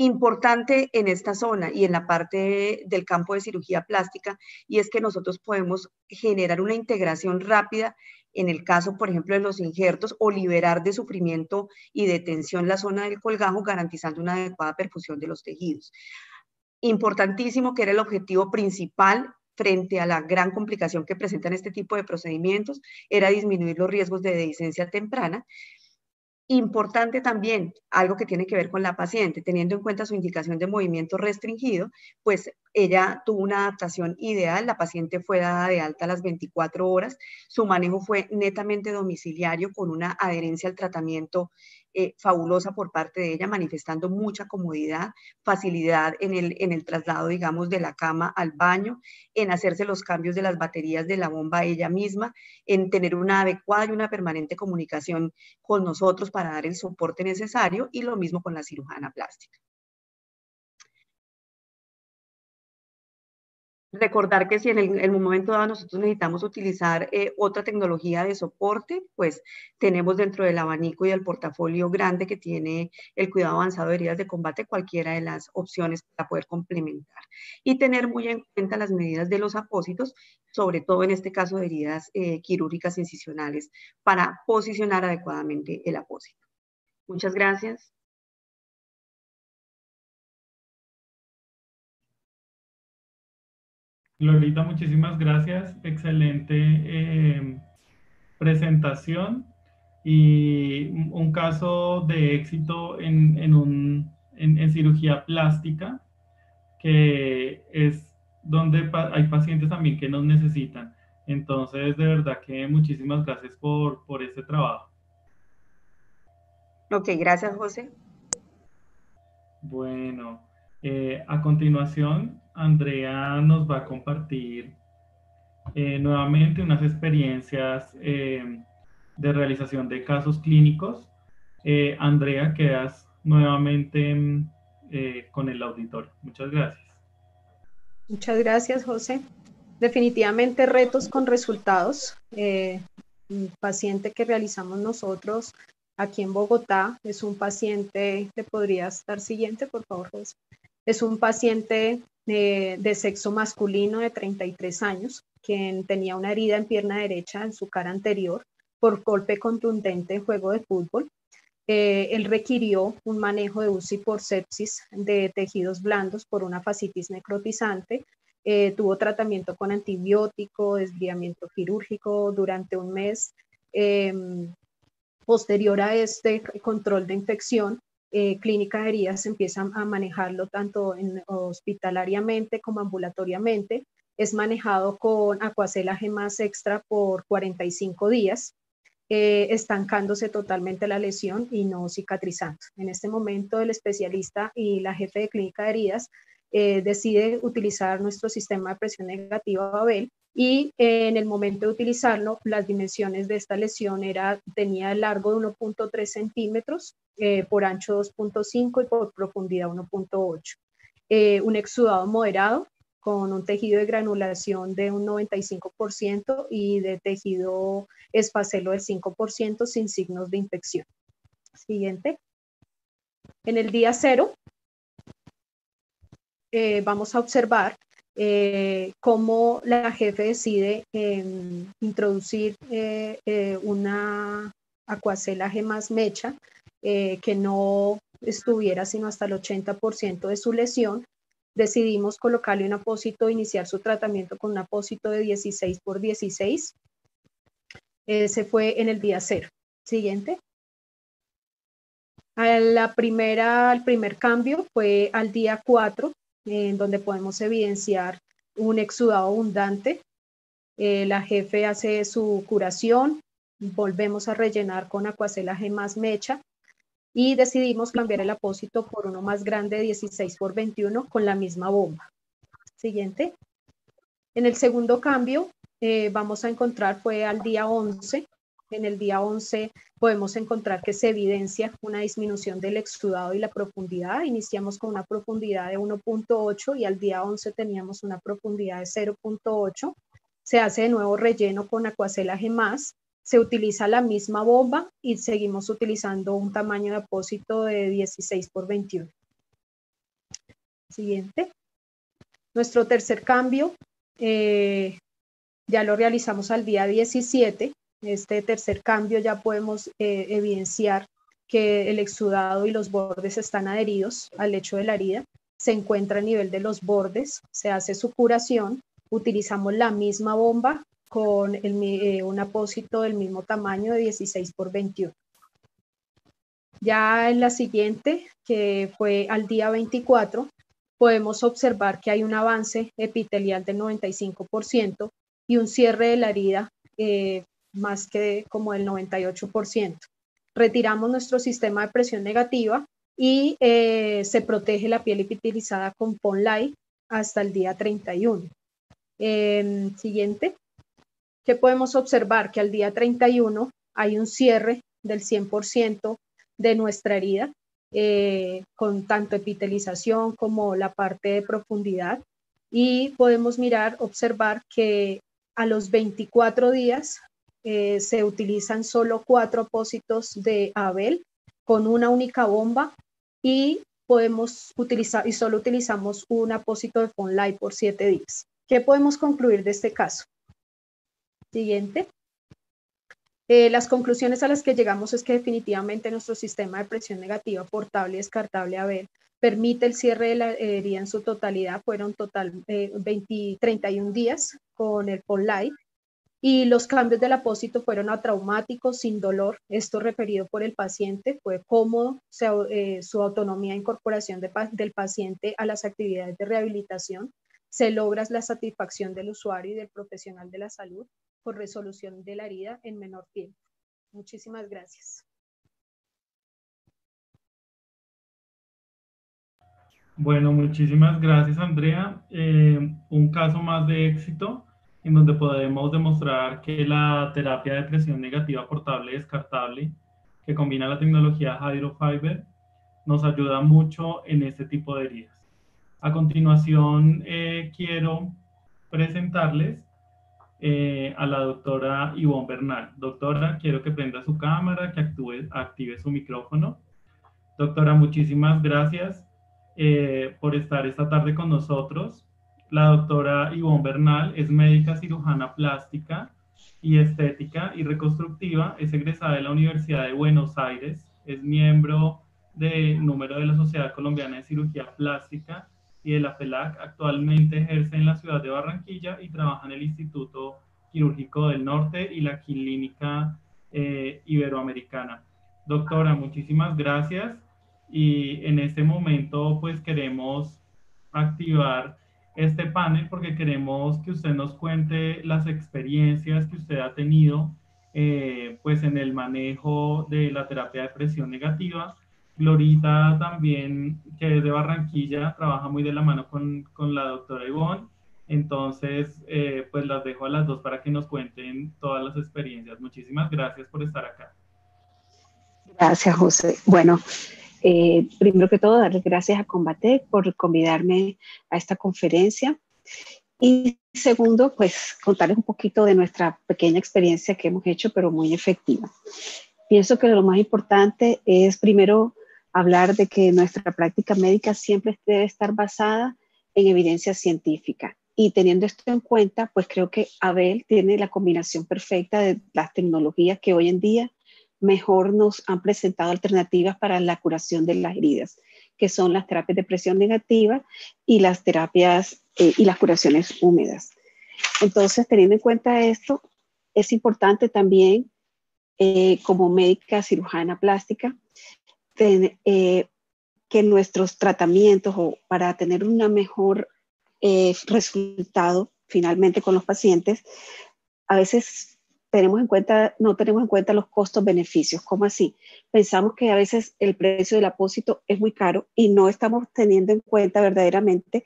Importante en esta zona y en la parte del campo de cirugía plástica, y es que nosotros podemos generar una integración rápida en el caso, por ejemplo, de los injertos o liberar de sufrimiento y de tensión la zona del colgajo, garantizando una adecuada perfusión de los tejidos. Importantísimo que era el objetivo principal frente a la gran complicación que presentan este tipo de procedimientos, era disminuir los riesgos de dehiscencia temprana, Importante también, algo que tiene que ver con la paciente, teniendo en cuenta su indicación de movimiento restringido, pues ella tuvo una adaptación ideal, la paciente fue dada de alta a las 24 horas, su manejo fue netamente domiciliario con una adherencia al tratamiento eh, fabulosa por parte de ella, manifestando mucha comodidad, facilidad en el, en el traslado, digamos, de la cama al baño, en hacerse los cambios de las baterías de la bomba ella misma, en tener una adecuada y una permanente comunicación con nosotros para dar el soporte necesario y lo mismo con la cirujana plástica. Recordar que si en el, momento dado nosotros necesitamos utilizar eh, otra tecnología de soporte, pues tenemos dentro del abanico y del portafolio grande que tiene el cuidado avanzado de heridas de combate cualquiera de las opciones para poder complementar. Y tener muy en cuenta las medidas de los apósitos, sobre todo en este caso de heridas eh, quirúrgicas incisionales, para posicionar adecuadamente el apósito. Muchas gracias. Lolita, muchísimas gracias. Excelente eh, presentación y un caso de éxito en, en, cirugía plástica, que es donde hay pacientes también que nos necesitan. Entonces, de verdad que muchísimas gracias por, por este trabajo. Ok, gracias, José. Bueno, Eh, a continuación, Andrea nos va a compartir eh, nuevamente unas experiencias eh, de realización de casos clínicos. Andrea, quedas nuevamente con el auditorio. Muchas gracias. Muchas gracias, José. Definitivamente retos con resultados. un paciente que realizamos nosotros aquí en Bogotá es un paciente, ¿te podría estar siguiente, por favor, José? Es un paciente eh, de, sexo masculino de 33 años, quien tenía una herida en pierna derecha en su cara anterior por golpe contundente en juego de fútbol. Eh, él requirió un manejo de UCI por sepsis de tejidos blandos por una fascitis necrotizante. Eh, tuvo tratamiento con antibiótico, desviamiento quirúrgico durante un mes. Em, posterior a este control de infección, eh, clínica de heridas empiezan a manejarlo tanto en, hospitalariamente como ambulatoriamente. Es manejado con acuacelaje más extra por 45 días, eh, estancándose totalmente la lesión y no cicatrizando. En este momento el especialista y la jefe de clínica de heridas eh, decide utilizar nuestro sistema de presión negativa Babel y en el momento de utilizarlo, las dimensiones de esta lesión era, tenía el largo de 1.3 centímetros, eh, por ancho 2.5 y por profundidad 1.8. Eh, un exudado moderado con un tejido de granulación de un 95% y de tejido espacelo del 5% sin signos de infección. Siguiente. En el día cero, eh, vamos a observar eh, cómo la jefe decide em, introducir eh, eh, una acuacelaje más mecha que no estuviera sino hasta el 80% de su lesión. Decidimos colocarle un apósito, iniciar su tratamiento con un apósito de 16 por 16. Ese fue en el día cero. Siguiente. La primera, el primer cambio fue al día 4, en donde podemos evidenciar un exudado abundante. Eh, la jefe hace su curación, volvemos a rellenar con acuacelaje más mecha y decidimos cambiar el apósito por uno más grande 16 por 21 con la misma bomba. Siguiente. En el segundo cambio eh, vamos a encontrar fue al día 11 en el día 11 podemos encontrar que se evidencia una disminución del exudado y la profundidad. Iniciamos con una profundidad de 1.8 y al día 11 teníamos una profundidad de 0.8. Se hace de nuevo relleno con acuacelaje más. Se utiliza la misma bomba y seguimos utilizando un tamaño de apósito de 16 por 21. Siguiente. Nuestro tercer cambio eh, ya lo realizamos al día 17 este tercer cambio ya podemos eh, evidenciar que el exudado y los bordes están adheridos al lecho de la herida, se encuentra a nivel de los bordes, se hace su curación, utilizamos la misma bomba con eh, un apósito del mismo tamaño de 16 por 21. Ya en la siguiente, que fue al día 24, podemos observar que hay un avance epitelial del 95% y un cierre de la herida eh, más que como el 98%. Retiramos nuestro sistema de presión negativa y eh, se protege la piel epitelizada con Ponlight hasta el día 31. siguiente, ¿qué podemos observar? Que al día 31 hay un cierre del 100% de nuestra herida, eh, con tanto epitelización como la parte de profundidad. Y podemos mirar, observar que a los 24 días eh, se utilizan solo cuatro apósitos de Abel con una única bomba y podemos utilizar y solo utilizamos un apósito de Fonlight por siete días. ¿Qué podemos concluir de este caso? Siguiente. Eh, las conclusiones a las que llegamos es que definitivamente nuestro sistema de presión negativa portable y descartable Abel permite el cierre de la herida en su totalidad. Fueron total 20, eh, 31 días con el Light y los cambios del apósito fueron atraumáticos, sin dolor. Esto referido por el paciente fue cómodo, eh, su autonomía e incorporación del paciente a las actividades de rehabilitación. Se logra la satisfacción del usuario y del profesional de la salud por resolución de la herida en menor tiempo. Muchísimas gracias. Bueno, muchísimas gracias Andrea. Eh, un caso más de éxito en donde podemos demostrar que la terapia de presión negativa portable descartable que combina la tecnología Hydrofiber nos ayuda mucho en este tipo de heridas. A continuación, eh, quiero presentarles eh, a la doctora Ivonne Bernal. Doctora, quiero que prenda su cámara, que actúe, active su micrófono. Doctora, muchísimas gracias eh, por estar esta tarde con nosotros. La doctora Ivonne Bernal es médica cirujana plástica y estética y reconstructiva. Es egresada de la Universidad de Buenos Aires. Es miembro de número de la Sociedad Colombiana de Cirugía Plástica y de la FELAC. Actualmente ejerce en la ciudad de Barranquilla y trabaja en el Instituto Quirúrgico del Norte y la Clínica eh, Iberoamericana. Doctora, muchísimas gracias y en este momento pues queremos activar este panel porque queremos que usted nos cuente las experiencias que usted ha tenido eh, pues en el manejo de la terapia de presión negativa. Glorita también, que es de Barranquilla, trabaja muy de la mano con, con la doctora Ivonne. Entonces, eh, pues las dejo a las dos para que nos cuenten todas las experiencias. Muchísimas gracias por estar acá. Gracias, José. Bueno, eh, primero que todo, darles gracias a Combate por convidarme a esta conferencia. Y segundo, pues contarles un poquito de nuestra pequeña experiencia que hemos hecho, pero muy efectiva. Pienso que lo más importante es primero hablar de que nuestra práctica médica siempre debe estar basada en evidencia científica. Y teniendo esto en cuenta, pues creo que Abel tiene la combinación perfecta de las tecnologías que hoy en día mejor nos han presentado alternativas para la curación de las heridas, que son las terapias de presión negativa y las terapias eh, y las curaciones húmedas. Entonces, teniendo en cuenta esto, es importante también, eh, como médica cirujana plástica, eh, que nuestros tratamientos o para tener un mejor resultado finalmente con los pacientes, a veces tenemos en cuenta, no tenemos en cuenta los costos-beneficios. ¿Cómo así? Pensamos que a veces el precio del apósito es muy caro y no estamos teniendo en cuenta verdaderamente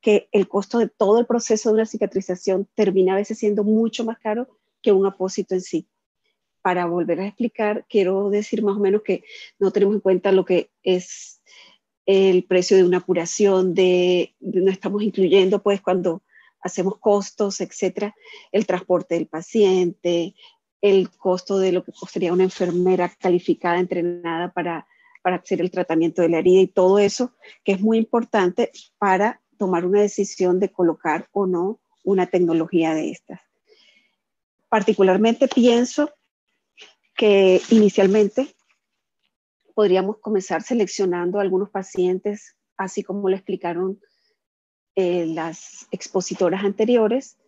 que el costo de todo el proceso de una cicatrización termina a veces siendo mucho más caro que un apósito en sí. Para volver a explicar, quiero decir más o menos que no tenemos en cuenta lo que es el precio de una curación, de, no estamos incluyendo pues cuando hacemos costos, etcétera, el transporte del paciente, el costo de lo que costaría una enfermera calificada, entrenada para, para hacer el tratamiento de la herida y todo eso, que es muy importante para tomar una decisión de colocar o no una tecnología de estas. Particularmente pienso que inicialmente podríamos comenzar seleccionando algunos pacientes, así como lo explicaron eh, las expositoras anteriores,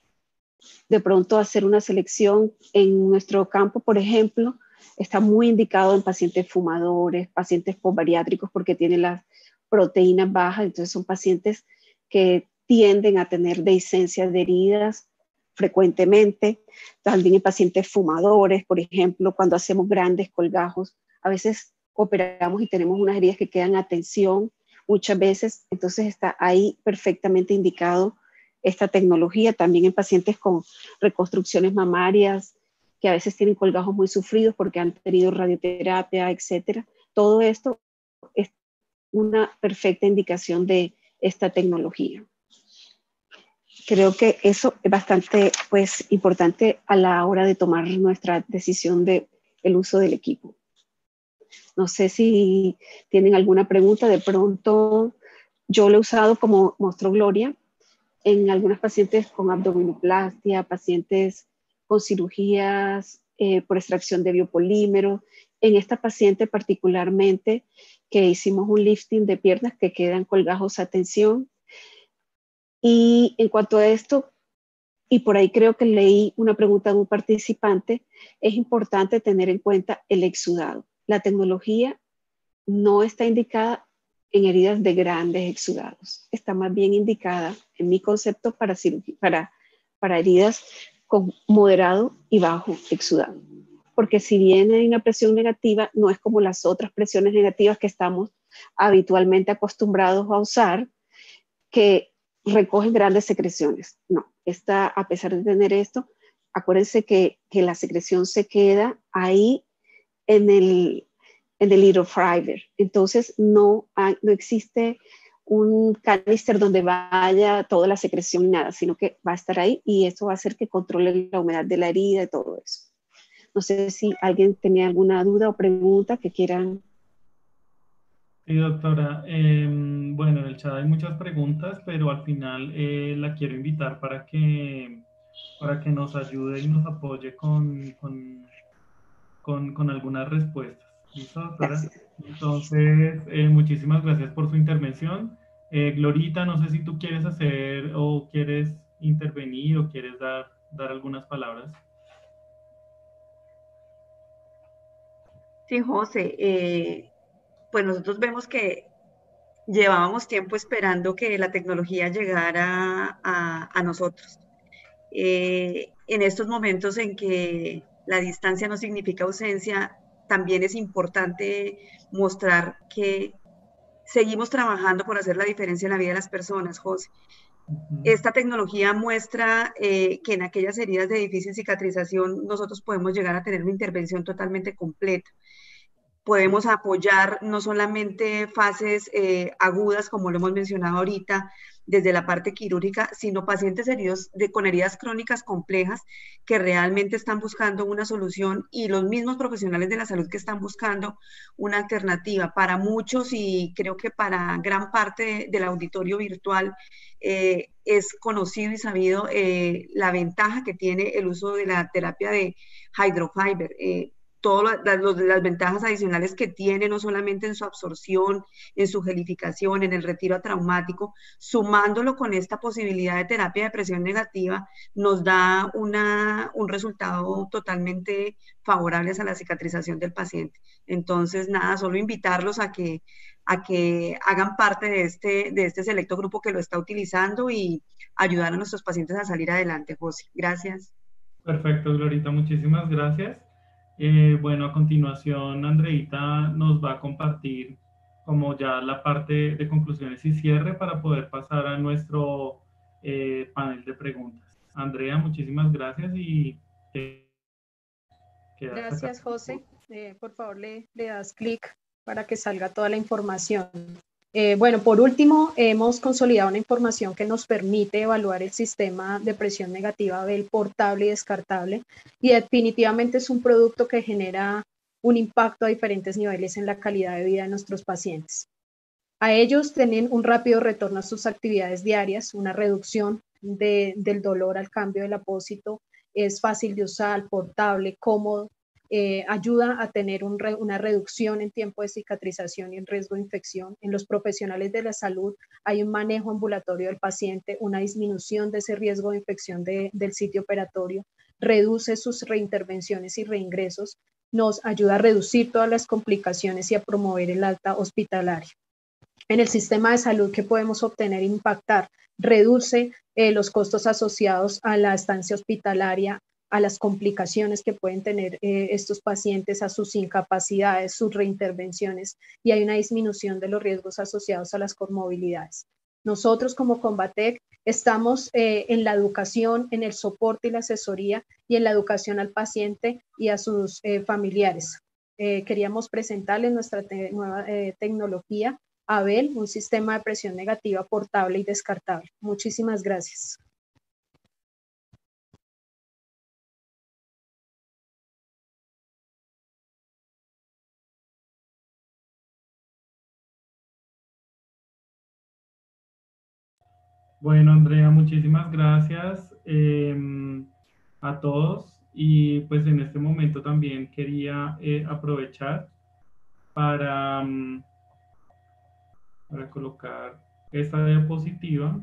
de pronto hacer una selección en nuestro campo, por ejemplo, está muy indicado en pacientes fumadores, pacientes postbariátricos porque tienen las proteínas bajas, entonces son pacientes que tienden a tener dehiscencias de heridas frecuentemente, también en pacientes fumadores, por ejemplo, cuando hacemos grandes colgajos, a veces operamos y tenemos unas heridas que quedan a tensión muchas veces, entonces está ahí perfectamente indicado esta tecnología, también en pacientes con reconstrucciones mamarias, que a veces tienen colgajos muy sufridos porque han tenido radioterapia, etcétera. Todo esto es una perfecta indicación de esta tecnología. Creo que eso es bastante pues, importante a la hora de tomar nuestra decisión de uso del equipo. No sé si tienen alguna pregunta. De pronto, yo lo he usado como mostró Gloria en algunas pacientes con abdominoplastia, pacientes con cirugías eh, por extracción de biopolímero. En esta paciente particularmente que hicimos un lifting de piernas que quedan colgajos a tensión. Y en cuanto a esto, y por ahí creo que leí una pregunta de un participante, es importante tener en cuenta el exudado la tecnología no está indicada en heridas de grandes exudados, está más bien indicada en mi concepto para, heridas con moderado y bajo exudado. Porque si bien hay una presión negativa, no es como las otras presiones negativas que estamos habitualmente acostumbrados a usar, que recogen grandes secreciones. No, esta, a pesar de tener esto, acuérdense que, que la secreción se queda ahí en el, en el hidrofriber. Entonces, no, no existe un canister donde vaya toda la secreción y nada, sino que va a estar ahí y eso va a hacer que controle la humedad de la herida y todo eso. No sé si alguien tenía alguna duda o pregunta que quieran. Sí, doctora. Em, bueno, en el chat hay muchas preguntas, pero al final eh, la quiero invitar para que, para que nos ayude y nos apoye con, con, con, algunas respuestas. ¿Listo, doctora? Entonces, eh, muchísimas gracias por su intervención. Eh, Glorita, no sé si tú quieres hacer o quieres intervenir o quieres dar, dar algunas palabras. Sí, José, eh, pues nosotros vemos que llevábamos tiempo esperando que la tecnología llegara a, nosotros. Eh, en estos momentos en que la distancia no significa ausencia, también es importante mostrar que seguimos trabajando por hacer la diferencia en la vida de las personas, José. Esta tecnología muestra eh, que en aquellas heridas de difícil cicatrización nosotros podemos llegar a tener una intervención totalmente completa. Podemos apoyar no solamente fases eh, agudas, como lo hemos mencionado ahorita, desde la parte quirúrgica, sino pacientes heridos de, con heridas crónicas complejas que realmente están buscando una solución y los mismos profesionales de la salud que están buscando una alternativa. Para muchos y creo que para gran parte del auditorio virtual eh, es conocido y sabido eh, la ventaja que tiene el uso de la terapia de hydrofiber. Eh, todas las, ventajas adicionales que tiene, no solamente en su absorción, en su gelificación, en el retiro traumático, sumándolo con esta posibilidad de terapia de presión negativa, nos da una, un resultado totalmente favorable a la cicatrización del paciente. Entonces, nada, solo invitarlos a que, a que hagan parte de este, de este selecto grupo que lo está utilizando y ayudar a nuestros pacientes a salir adelante, José. Gracias. Perfecto, Glorita, muchísimas gracias. Eh, bueno, a continuación, Andreita nos va a compartir como ya la parte de conclusiones y cierre para poder pasar a nuestro eh, panel de preguntas. Andrea, muchísimas gracias y... gracias, José. Eh, por favor, le, le das clic para que salga toda la información. Eh, bueno, por último, hemos consolidado una información que nos permite evaluar el sistema de presión negativa del portable y descartable y definitivamente es un producto que genera un impacto a diferentes niveles en la calidad de vida de nuestros pacientes. A ellos tienen un rápido retorno a sus actividades diarias, una reducción del dolor al cambio del apósito, es fácil de usar, portable, cómodo, eh, ayuda a tener una reducción en tiempo de cicatrización y en riesgo de infección. En los profesionales de la salud hay un manejo ambulatorio del paciente, una disminución de ese riesgo de infección del sitio operatorio, reduce sus reintervenciones y reingresos, nos ayuda a reducir todas las complicaciones y a promover el alta hospitalaria. En el sistema de salud que podemos obtener impactar, reduce eh, los costos asociados a la estancia hospitalaria, a las complicaciones que pueden tener eh, estos pacientes, a sus incapacidades, sus reintervenciones y hay una disminución de los riesgos asociados a las comorbilidades. Nosotros como Combatec estamos eh, en la educación, en el soporte y la asesoría y en la educación al paciente y a sus eh, familiares. queríamos presentarles nuestra nueva tecnología, ABEL, un sistema de presión negativa portable y descartable. Muchísimas gracias. Bueno, Andrea, muchísimas gracias em, a todos y pues en este momento también quería eh, aprovechar para, mm, para colocar esta diapositiva.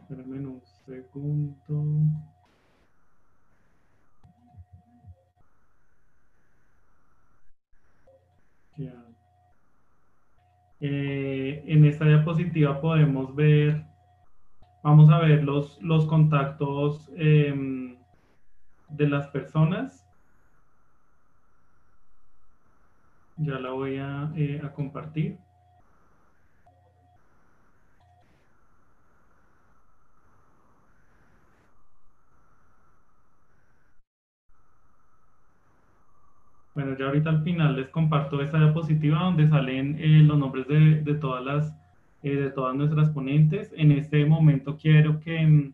Espérenme un segundo. Ya. Eh, en esta diapositiva podemos ver, vamos a ver los, los contactos em, de las personas. Ya la voy a, eh, a compartir. Bueno, ya ahorita al final les comparto esta diapositiva donde salen eh, los nombres de, todas las eh, de todas nuestras ponentes. En este momento quiero que,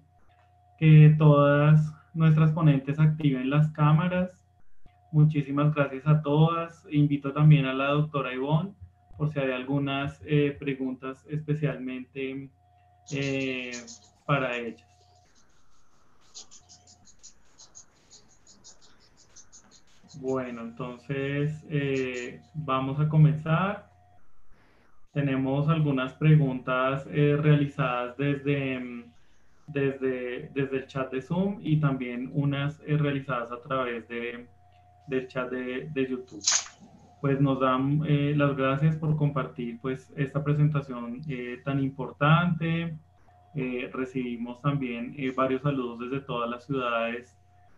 que todas nuestras ponentes activen las cámaras. Muchísimas gracias a todas. Invito también a la doctora Ivonne por si hay algunas eh, preguntas especialmente para ellas. Bueno, entonces vamos a comenzar. Tenemos algunas preguntas eh, realizadas desde, mm, desde, desde el chat de Zoom y también unas eh, realizadas a través de, del chat de, de YouTube. Pues nos dan eh, las gracias por compartir pues, esta presentación tan importante. recibimos también varios saludos desde todas las ciudades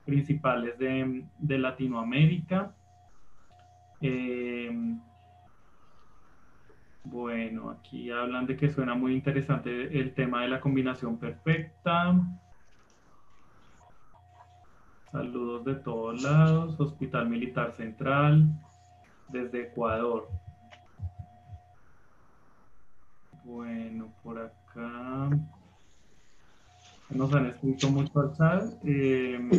principales de, de Latinoamérica. Bueno, aquí hablan de que suena muy interesante el tema de la combinación perfecta. Saludos de todos lados. Hospital Militar Central, desde Ecuador. Bueno, por acá nos han escrito mucho al chat. Em,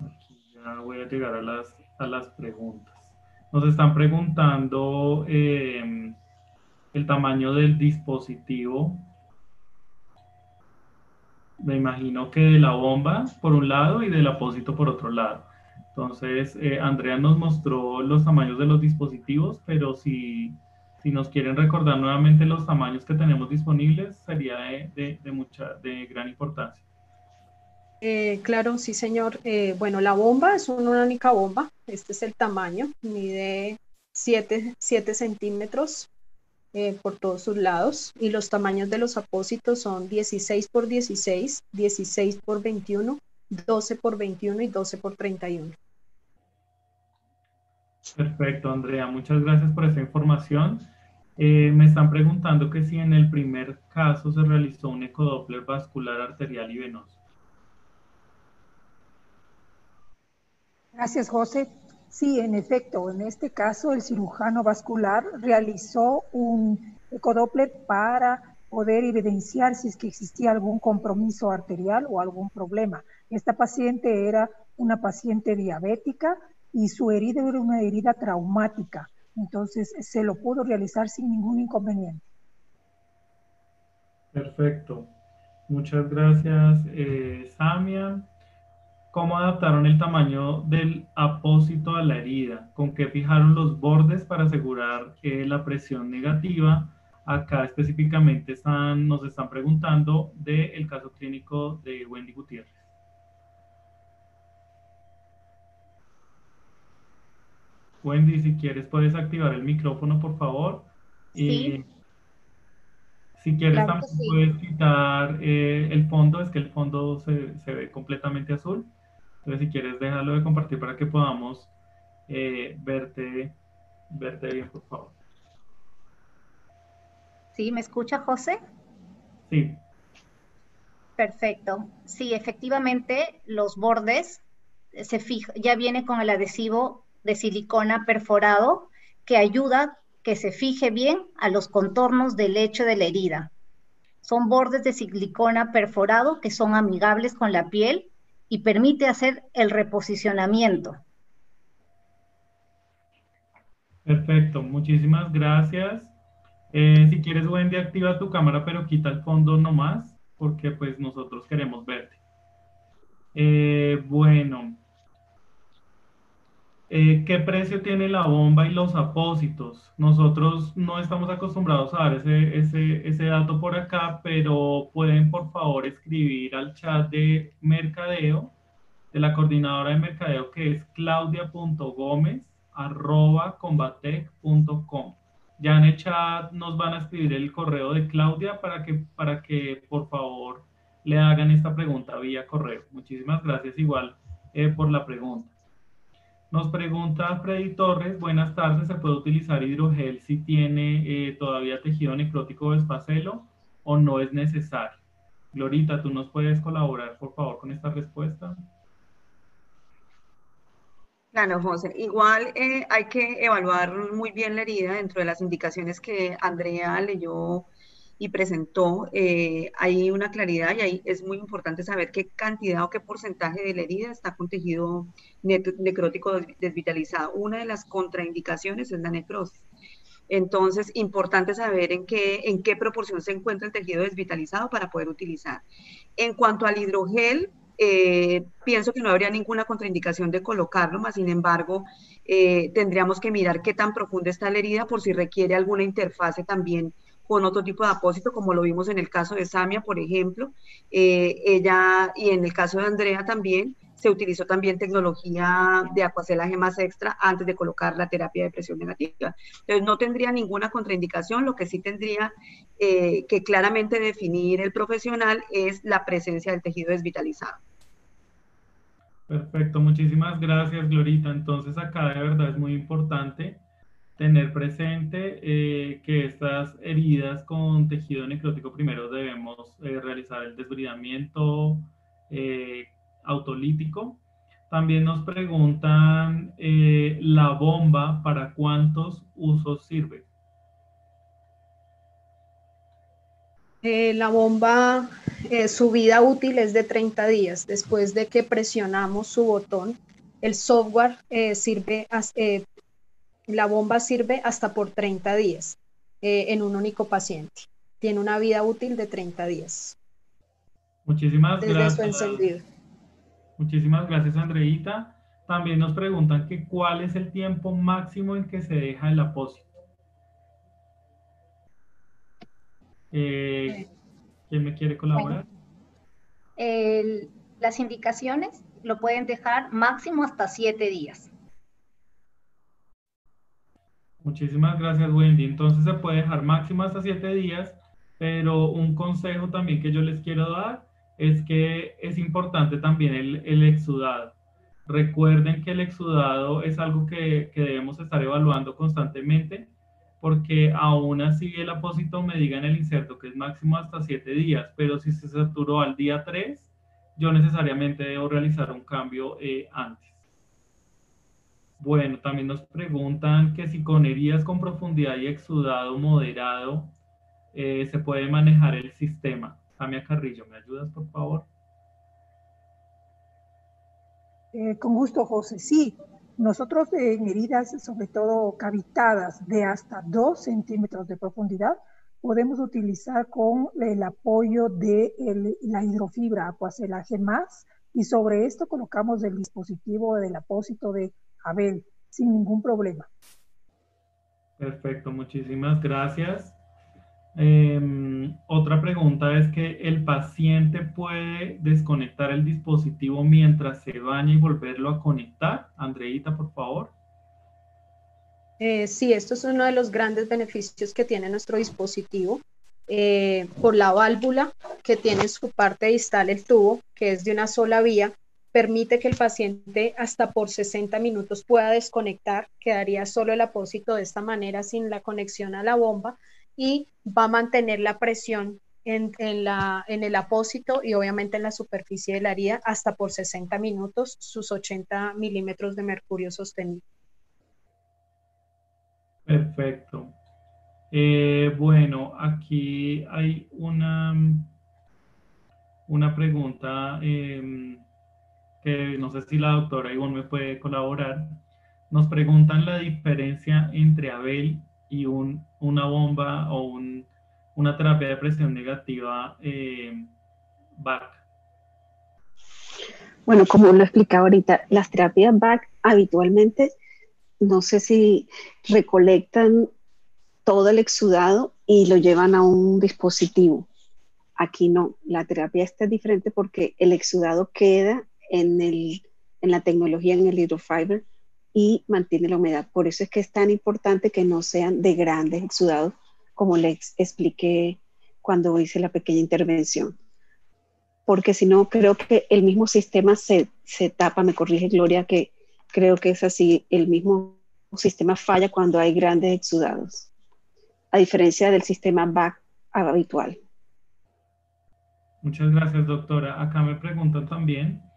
aquí ya voy a llegar a las, a las preguntas. Nos están preguntando eh, el tamaño del dispositivo. Me imagino que de la bomba por un lado y del apósito por otro lado. Entonces, eh, Andrea nos mostró los tamaños de los dispositivos, pero si, si, nos quieren recordar nuevamente los tamaños que tenemos disponibles, sería de, de mucha, de gran importancia. Eh, claro, sí, señor. Eh, bueno, la bomba es una única bomba. Este es el tamaño. Mide 7, centímetros eh, por todos sus lados. Y los tamaños de los apósitos son 16 por 16, 16 por 21, 12 por 21 y 12 por 31. Perfecto, Andrea. Muchas gracias por esa información. me están preguntando que si en el primer caso se realizó un ecodoppler vascular arterial y venoso. Gracias, José. Sí, en efecto, en este caso el cirujano vascular realizó un ecodoppler para poder evidenciar si es que existía algún compromiso arterial o algún problema. Esta paciente era una paciente diabética y su herida era una herida traumática, entonces se lo pudo realizar sin ningún inconveniente. Perfecto. Muchas gracias, eh, Samia cómo adaptaron el tamaño del apósito a la herida, con qué fijaron los bordes para asegurar que la presión negativa. Acá específicamente están, nos están preguntando del caso clínico de Wendy Gutiérrez. Wendy, si quieres puedes activar el micrófono, por favor. Sí. si quieres también puedes quitar eh, el fondo, es que el fondo se, se ve completamente azul. Entonces, si quieres, déjalo de compartir para que podamos eh, verte, verte bien, por favor. ¿Sí? ¿Me escucha, José? Sí. Perfecto. Sí, efectivamente, los bordes se fija, ya viene con el adhesivo de silicona perforado que ayuda que se fije bien a los contornos del lecho de la herida. Son bordes de silicona perforado que son amigables con la piel y permite hacer el reposicionamiento. Perfecto, muchísimas gracias. Eh, si quieres, Wendy, activa tu cámara, pero quita el fondo nomás, porque pues nosotros queremos verte. Eh, bueno, eh, ¿Qué precio tiene la bomba y los apósitos? Nosotros no estamos acostumbrados a dar ese, ese, ese, dato por acá, pero pueden por favor escribir al chat de mercadeo, de la coordinadora de mercadeo que es claudia.gomez.combatec.com. Ya en el chat nos van a escribir el correo de Claudia para que, para que por favor le hagan esta pregunta vía correo. Muchísimas gracias igual eh, por la pregunta. Nos pregunta Freddy Torres, buenas tardes, ¿se puede utilizar hidrogel si tiene eh, todavía tejido necrótico de espacelo o no es necesario? Glorita, ¿tú nos puedes colaborar, por favor, con esta respuesta? Claro, José. Igual eh, hay que evaluar muy bien la herida dentro de las indicaciones que Andrea leyó y presentó, eh, hay una claridad y ahí es muy importante saber qué cantidad o qué porcentaje de la herida está con tejido necrótico desvitalizado. Una de las contraindicaciones es la necrosis. Entonces, importante saber en qué, en qué proporción se encuentra el tejido desvitalizado para poder utilizar. En cuanto al hidrogel, eh, pienso que no habría ninguna contraindicación de colocarlo, más sin embargo, eh, tendríamos que mirar qué tan profunda está la herida por si requiere alguna interfase también con otro tipo de apósito, como lo vimos en el caso de Samia, por ejemplo. Eh, ella, y en el caso de Andrea también, se utilizó también tecnología de acuacelaje más extra antes de colocar la terapia de presión negativa. Entonces, no tendría ninguna contraindicación, lo que sí tendría eh, que claramente definir el profesional es la presencia del tejido desvitalizado. Perfecto, muchísimas gracias, Glorita. Entonces, acá de verdad es muy importante tener presente eh, que estas heridas con tejido necrótico primero debemos eh, realizar el desbridamiento eh, autolítico. También nos preguntan la bomba para cuántos usos sirve. la bomba, su vida útil es de 30 días. Después de que presionamos su botón, el software sirve la bomba sirve hasta por 30 días eh, en un único paciente. Tiene una vida útil de 30 días. Muchísimas desde gracias. Su encendido. Muchísimas gracias, Andreita. También nos preguntan que cuál es el tiempo máximo en que se deja el apósito. Eh, ¿Quién me quiere colaborar? las indicaciones lo pueden dejar máximo hasta 7 días. Muchísimas gracias, Wendy. Entonces se puede dejar máximo hasta siete días, pero un consejo también que yo les quiero dar es que es importante también el, exudado. Recuerden que el exudado es algo que, debemos estar evaluando constantemente porque aún así el apósito me diga en el inserto que es máximo hasta siete días, pero si se saturó al día 3, yo necesariamente debo realizar un cambio eh, antes. Bueno, también nos preguntan que si con heridas con profundidad y exudado moderado eh, se puede manejar el sistema. Samia Carrillo, ¿me ayudas por favor? Eh, con gusto, José. Sí, nosotros en heridas, sobre todo cavitadas de hasta 2 centímetros de profundidad, podemos utilizar con el apoyo de la hidrofibra acuacelaje más y sobre esto colocamos el dispositivo del apósito de Abel, sin ningún problema. Perfecto, muchísimas gracias. Em, otra pregunta es que el paciente puede desconectar el dispositivo mientras se baña y volverlo a conectar. Andreita, por favor. Eh, sí, esto es uno de los grandes beneficios que tiene nuestro dispositivo. Eh, por la válvula que tiene su parte distal el tubo, que es de una sola vía, permite que el paciente hasta por 60 minutos pueda desconectar, quedaría solo el apósito de esta manera sin la conexión a la bomba y va a mantener la presión en, la, en el apósito y obviamente en la superficie de la herida hasta por 60 minutos, sus 80 milímetros de mercurio sostenido. Perfecto. Eh, bueno, aquí hay una, una pregunta. Em, no sé si la doctora Ivonne me puede colaborar, nos preguntan la diferencia entre Abel y un, una bomba o un, una terapia de presión negativa eh, BAC. Bueno, como lo explicaba ahorita, las terapias BAC habitualmente, no sé si recolectan todo el exudado y lo llevan a un dispositivo. Aquí no, la terapia está diferente porque el exudado queda en, el, en la tecnología, en el hidrofiber y mantiene la humedad. Por eso es que es tan importante que no sean de grandes exudados, como les expliqué cuando hice la pequeña intervención. Porque si no, creo que el mismo sistema se, se tapa, me corrige Gloria, que creo que es así, el mismo sistema falla cuando hay grandes exudados, a diferencia del sistema BAC habitual. Muchas gracias, doctora. Acá me preguntan también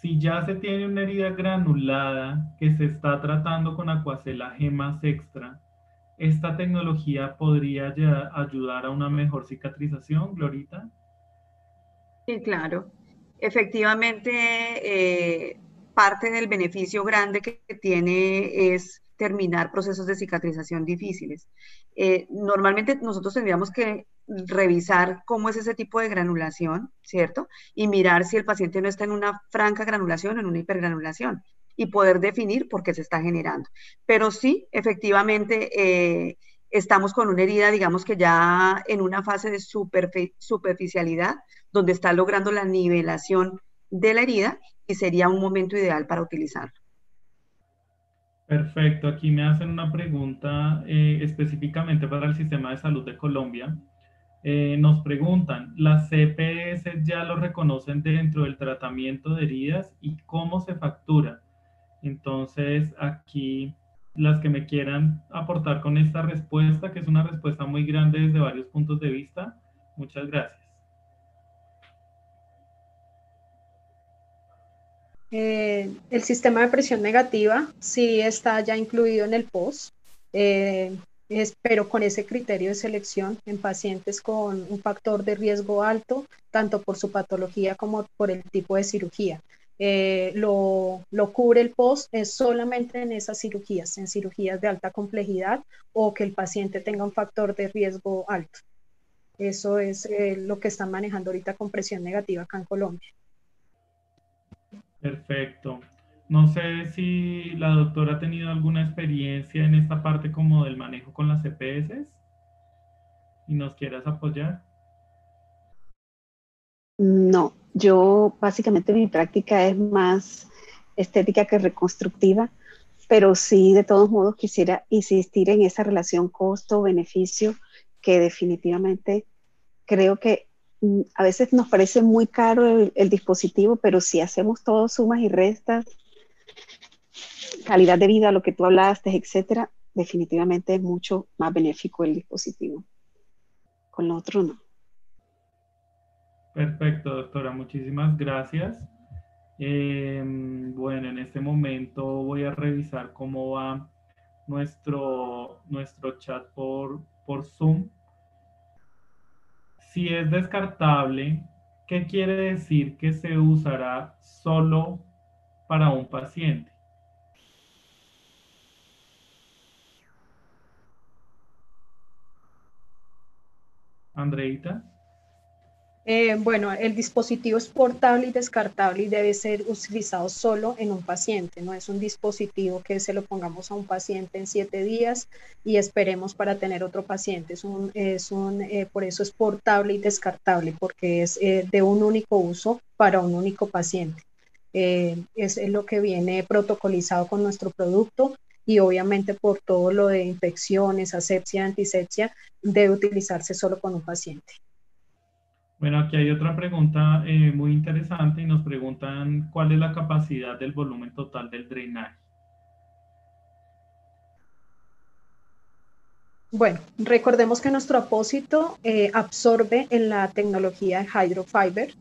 si ya se tiene una herida granulada que se está tratando con Aquacela Gemas Extra, ¿esta tecnología podría ayudar a una mejor cicatrización, Glorita? Sí, claro. Efectivamente, eh, parte del beneficio grande que tiene es terminar procesos de cicatrización difíciles. Eh, normalmente nosotros tendríamos que revisar cómo es ese tipo de granulación, ¿cierto? Y mirar si el paciente no está en una franca granulación o en una hipergranulación y poder definir por qué se está generando. Pero sí, efectivamente, eh, estamos con una herida, digamos que ya en una fase de superficialidad, donde está logrando la nivelación de la herida y sería un momento ideal para utilizarlo. Perfecto, aquí me hacen una pregunta eh, específicamente para el sistema de salud de Colombia. Eh, nos preguntan, ¿las CPS ya lo reconocen dentro del tratamiento de heridas y cómo se factura? Entonces, aquí las que me quieran aportar con esta respuesta, que es una respuesta muy grande desde varios puntos de vista, muchas gracias. Eh, el sistema de presión negativa sí está ya incluido en el POS, eh, pero con ese criterio de selección en pacientes con un factor de riesgo alto, tanto por su patología como por el tipo de cirugía. Eh, lo, lo, cubre el POS es solamente en esas cirugías, en cirugías de alta complejidad o que el paciente tenga un factor de riesgo alto. Eso es lo que están manejando ahorita con presión negativa acá en Colombia. Perfecto. No sé si la doctora ha tenido alguna experiencia en esta parte como del manejo con las EPS y nos quieras apoyar. No, yo básicamente mi práctica es más estética que reconstructiva, pero sí de todos modos quisiera insistir en esa relación costo-beneficio que definitivamente creo que Mm, a veces nos parece muy caro el, dispositivo, pero si hacemos todo sumas y restas, calidad de vida, lo que tú hablaste, etcétera, definitivamente es mucho más benéfico el dispositivo. Con lo otro no. Perfecto, doctora. Muchísimas gracias. Em, bueno, en este momento voy a revisar cómo va nuestro, nuestro chat por, por Zoom. Si es descartable, ¿qué quiere decir que se usará solo para un paciente? Andreita. Eh, bueno, el dispositivo es portable y descartable y debe ser utilizado solo en un paciente, no es un dispositivo que se lo pongamos a un paciente en siete días y esperemos para tener otro paciente. Es un, es un, eh, por eso es portable y descartable, porque es eh, de un único uso para un único paciente. es lo que viene protocolizado con nuestro producto y obviamente por todo lo de infecciones, asepsia, antisepsia, debe utilizarse solo con un paciente. Bueno, aquí hay otra pregunta eh, muy interesante y nos preguntan cuál es la capacidad del volumen total del drenaje. Bueno, recordemos que nuestro apósito eh, absorbe en la tecnología de Hydrofiber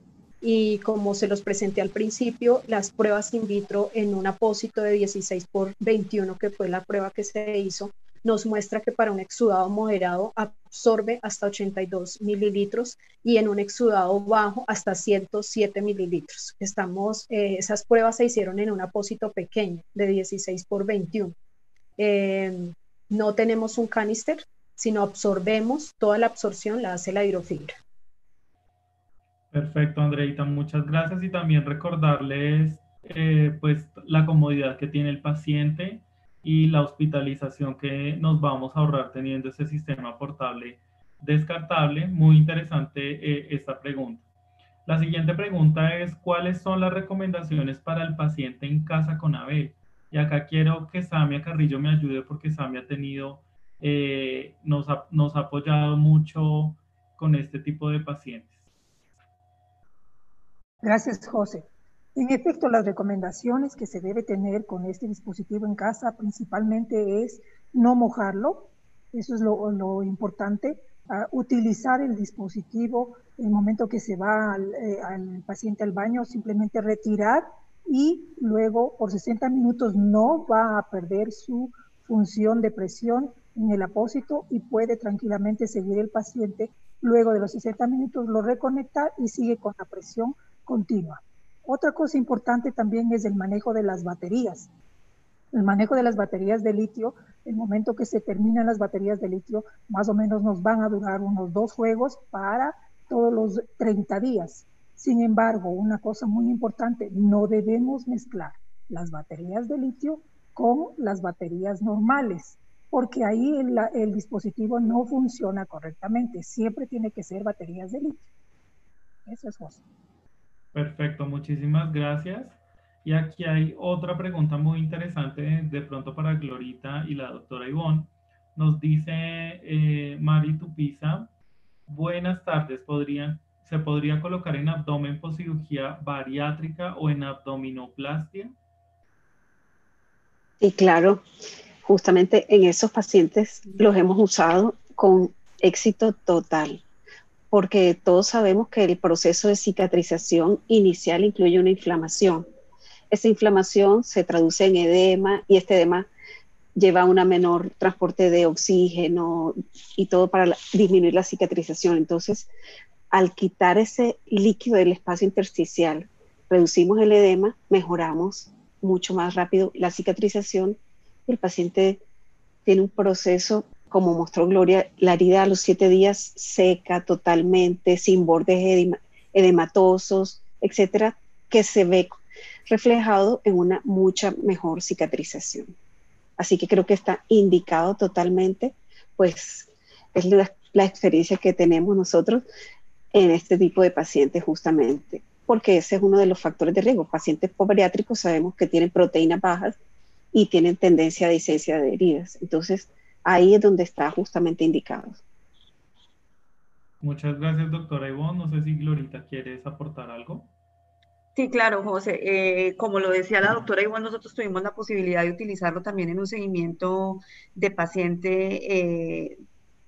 y como se los presenté al principio, las pruebas in vitro en un apósito de 16 por 21, que fue la prueba que se hizo, nos muestra que para un exudado moderado absorbe hasta 82 mililitros y en un exudado bajo hasta 107 mililitros. Estamos, eh, esas pruebas se hicieron en un apósito pequeño de 16 por 21. Eh, no tenemos un canister, sino absorbemos, toda la absorción la hace la hidrofibra. Perfecto, Andreita, muchas gracias y también recordarles eh, pues la comodidad que tiene el paciente y la hospitalización que nos vamos a ahorrar teniendo ese sistema portable descartable. Muy interesante eh, esta pregunta. La siguiente pregunta es, ¿cuáles son las recomendaciones para el paciente en casa con Abel? Y acá quiero que Samia Carrillo me ayude porque Samia ha tenido, eh, nos, ha, nos ha apoyado mucho con este tipo de pacientes. Gracias, José. En efecto, las recomendaciones que se debe tener con este dispositivo en casa principalmente es no mojarlo, eso es lo, importante, utilizar el dispositivo en el momento que se va al, eh, al, paciente al baño, simplemente retirar y luego por 60 minutos no va a perder su función de presión en el apósito y puede tranquilamente seguir el paciente. Luego de los 60 minutos lo reconecta y sigue con la presión continua. Otra cosa importante también es el manejo de las baterías. El manejo de las baterías de litio, el momento que se terminan las baterías de litio, más o menos nos van a durar unos dos juegos para todos los 30 días. Sin embargo, una cosa muy importante, no debemos mezclar las baterías de litio con las baterías normales, porque ahí el, el dispositivo no funciona correctamente. Siempre tiene que ser baterías de litio. Eso es José. Perfecto, muchísimas gracias. Y aquí hay otra pregunta muy interesante de pronto para Glorita y la doctora Ivonne. Nos dice eh, Mari Tupiza, buenas tardes, ¿podrían, ¿se podría colocar en abdomen por cirugía bariátrica o en abdominoplastia? Sí, claro, justamente en esos pacientes los hemos usado con éxito total porque todos sabemos que el proceso de cicatrización inicial incluye una inflamación. Esa inflamación se traduce en edema y este edema lleva a un menor transporte de oxígeno y todo para disminuir la cicatrización. Entonces, al quitar ese líquido del espacio intersticial, reducimos el edema, mejoramos mucho más rápido la cicatrización el paciente tiene un proceso como mostró Gloria, la herida a los siete días seca totalmente, sin bordes edematosos, etcétera, que se ve reflejado en una mucha mejor cicatrización. Así que creo que está indicado totalmente, pues es la, la experiencia que tenemos nosotros en este tipo de pacientes justamente, porque ese es uno de los factores de riesgo. Pacientes pobariátricos sabemos que tienen proteínas bajas y tienen tendencia a disencia de heridas. Entonces, ahí es donde está justamente indicado. Muchas gracias, doctora Ivonne. No sé si Glorita quieres aportar algo. Sí, claro, José. Eh, como lo decía la doctora Ivonne, nosotros tuvimos la posibilidad de utilizarlo también en un seguimiento de paciente eh,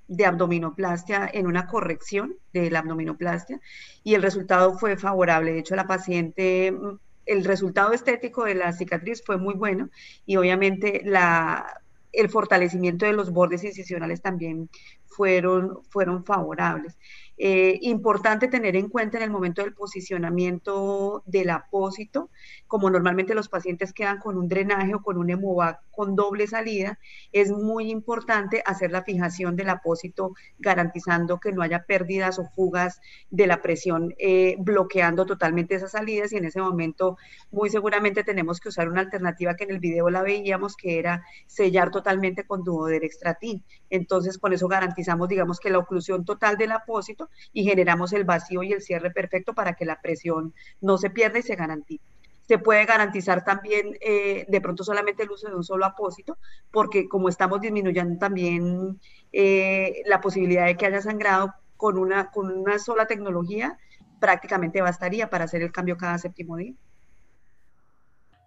de abdominoplastia, en una corrección de la abdominoplastia, y el resultado fue favorable. De hecho, la paciente el resultado estético de la cicatriz fue muy bueno y obviamente la, el fortalecimiento de los bordes incisionales también fueron, fueron favorables. Eh, importante tener en cuenta en el momento del posicionamiento del apósito, como normalmente los pacientes quedan con un drenaje o con un hemovac con doble salida, es muy importante hacer la fijación del apósito garantizando que no haya pérdidas o fugas de la presión, eh, bloqueando totalmente esas salidas y en ese momento muy seguramente tenemos que usar una alternativa que en el video la veíamos que era sellar totalmente con duoderextratin. Entonces con eso garantizamos digamos que la oclusión total del apósito y generamos el vacío y el cierre perfecto para que la presión no se pierda y se garantice. Se puede garantizar también eh, de pronto solamente el uso de un solo apósito, porque como estamos disminuyendo también eh, la posibilidad de que haya sangrado con una, con una sola tecnología, prácticamente bastaría para hacer el cambio cada séptimo día.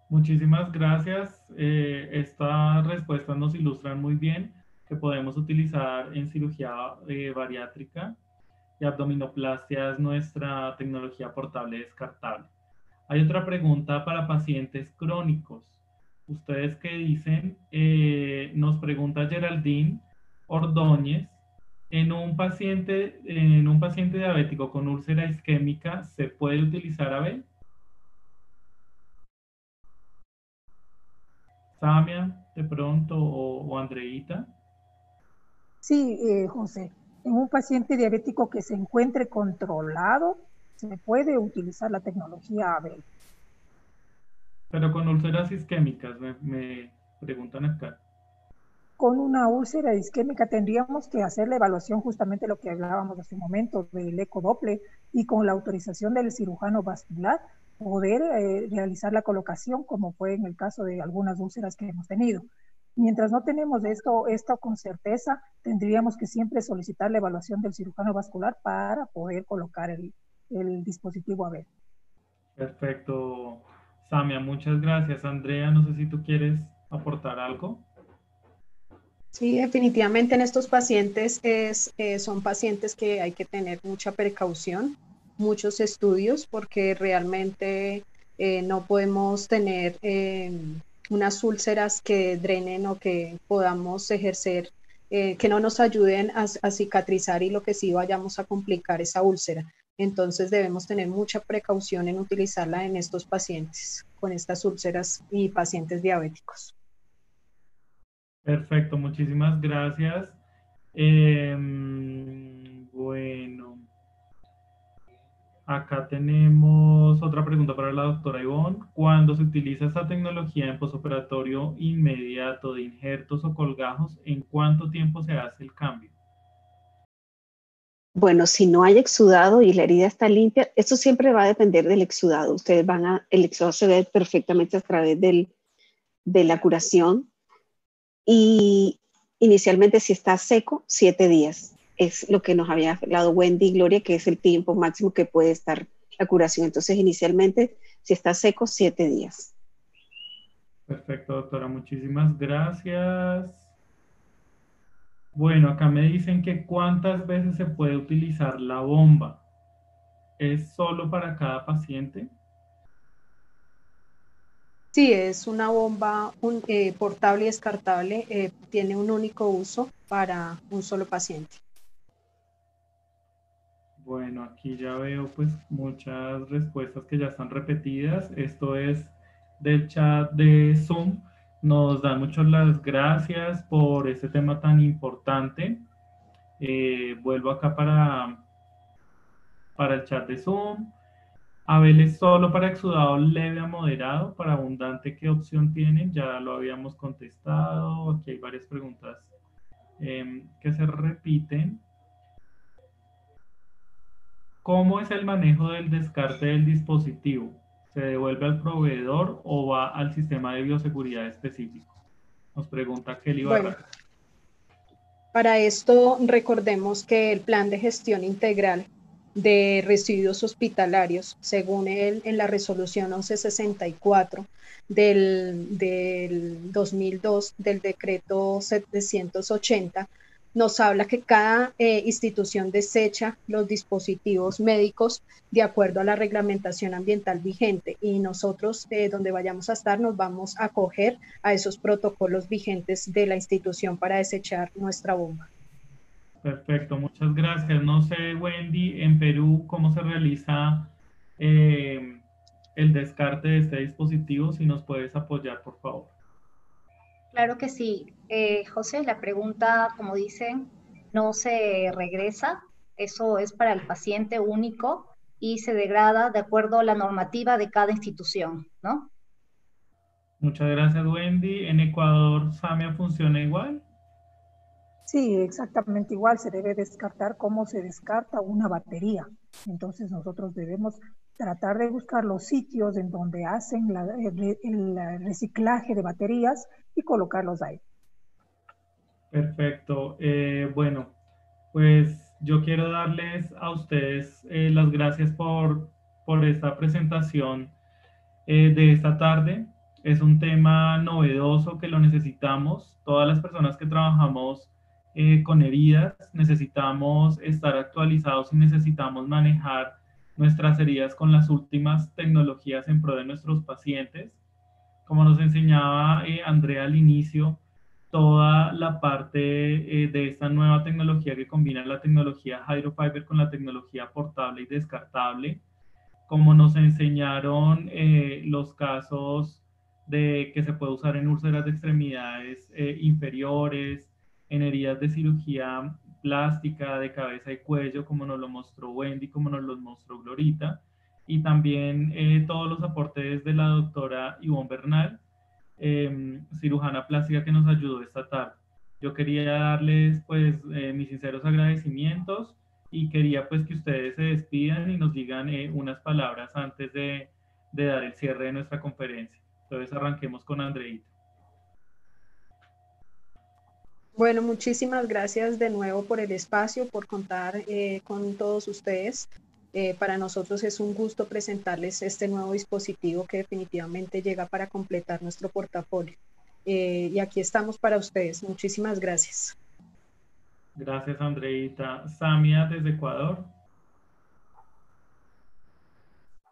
Muchísimas gracias. Eh, estas respuestas nos ilustran muy bien que podemos utilizar en cirugía bariátrica abdominoplastia es nuestra tecnología portable descartable. Hay otra pregunta para pacientes crónicos. ¿Ustedes qué dicen? Eh, nos pregunta Geraldine Ordóñez. En un, paciente, en un paciente diabético con úlcera isquémica, ¿se puede utilizar ABEL? Samia, de pronto, o, o Andreita. Sí, eh, José en un paciente diabético que se encuentre controlado, se puede utilizar la tecnología ABEL. Pero con úlceras isquémicas, me, preguntan acá. Con una úlcera isquémica tendríamos que hacer la evaluación justamente lo que hablábamos hace un momento del ecodople y con la autorización del cirujano vascular poder eh, realizar la colocación como fue en el caso de algunas úlceras que hemos tenido. Mientras no tenemos esto, esto con certeza, tendríamos que siempre solicitar la evaluación del cirujano vascular para poder colocar el, el dispositivo ABEL. Perfecto, Samia, muchas gracias. Andrea, no sé si tú quieres aportar algo. Sí, definitivamente en estos pacientes es, eh, son pacientes que hay que tener mucha precaución, muchos estudios, porque realmente eh, no podemos tener em, unas úlceras que drenen o que podamos ejercer, eh, que no nos ayuden a, cicatrizar y lo que sí vayamos a complicar esa úlcera. Entonces debemos tener mucha precaución en utilizarla en estos pacientes con estas úlceras y pacientes diabéticos. Perfecto, muchísimas gracias. Em, bueno, acá tenemos otra pregunta para la doctora Ivonne. Cuando se utiliza esta tecnología en posoperatorio inmediato de injertos o colgajos, ¿en cuánto tiempo se hace el cambio? Bueno, si no hay exudado y la herida está limpia, esto siempre va a depender del exudado. Ustedes van a, el exudado se ve perfectamente a través del, de la curación. Y inicialmente si está seco, siete días. Es lo que nos había hablado Wendy y Gloria, que es el tiempo máximo que puede estar la curación. Entonces, inicialmente, si está seco, siete días. Perfecto, doctora. Muchísimas gracias. Bueno, acá me dicen que cuántas veces se puede utilizar la bomba. ¿Es solo para cada paciente? Sí, es una bomba eh, portable y descartable. Eh, tiene un único uso para un solo paciente. Bueno, aquí ya veo pues muchas respuestas que ya están repetidas. Esto es del chat de Zoom. Nos dan muchas las gracias por este tema tan importante. Eh, vuelvo acá para, para el chat de Zoom. Abel es solo para exudado leve a moderado, para abundante, ¿qué opción tienen? Ya lo habíamos contestado. Aquí hay varias preguntas em, que se repiten. ¿Cómo es el manejo del descarte del dispositivo? ¿Se devuelve al proveedor o va al sistema de bioseguridad específico? Nos pregunta Kelly Barra. para esto recordemos que el plan de gestión integral de residuos hospitalarios, según él en la resolución 1164 del, del 2002 del decreto 780, nos habla que cada eh, institución desecha los dispositivos médicos de acuerdo a la reglamentación ambiental vigente y nosotros eh, donde vayamos a estar nos vamos a acoger a esos protocolos vigentes de la institución para desechar nuestra bomba. Perfecto, muchas gracias. No sé, Wendy, en Perú, ¿cómo se realiza eh, el descarte de este dispositivo? Si nos puedes apoyar, por favor. Claro que sí. Eh, José, la pregunta, como dicen, no se regresa. Eso es para el paciente único y se degrada de acuerdo a la normativa de cada institución, ¿no? Muchas gracias, Wendy. ¿En Ecuador SAMIA funciona igual? Sí, exactamente igual. Se debe descartar cómo se descarta una batería. Entonces nosotros debemos tratar de buscar los sitios en donde hacen el, reciclaje de baterías y colocarlos ahí. Perfecto. Eh, bueno, pues yo quiero darles a ustedes eh, las gracias por, por esta presentación eh, de esta tarde. Es un tema novedoso que lo necesitamos. Todas las personas que trabajamos con heridas necesitamos estar actualizados y necesitamos manejar nuestras heridas con las últimas tecnologías en pro de nuestros pacientes. Como nos enseñaba eh, Andrea al inicio, toda la parte eh, de esta nueva tecnología que combina la tecnología Hydrofiber con la tecnología portable y descartable, como nos enseñaron eh, los casos de que se puede usar en úlceras de extremidades inferiores, en heridas de cirugía plástica de cabeza y cuello, como nos lo mostró Wendy, como nos lo mostró Glorita, y también eh, todos los aportes de la doctora Ivonne Bernal, em, cirujana plástica que nos ayudó esta tarde. Yo quería darles pues eh, mis sinceros agradecimientos y quería pues que ustedes se despidan y nos digan eh, unas palabras antes de, de dar el cierre de nuestra conferencia. Entonces arranquemos con Andreita. Bueno, muchísimas gracias de nuevo por el espacio, por contar eh, con todos ustedes. Eh, para nosotros es un gusto presentarles este nuevo dispositivo que definitivamente llega para completar nuestro portafolio. Eh, y aquí estamos para ustedes. Muchísimas gracias. Gracias, Andreita. Samia, desde Ecuador.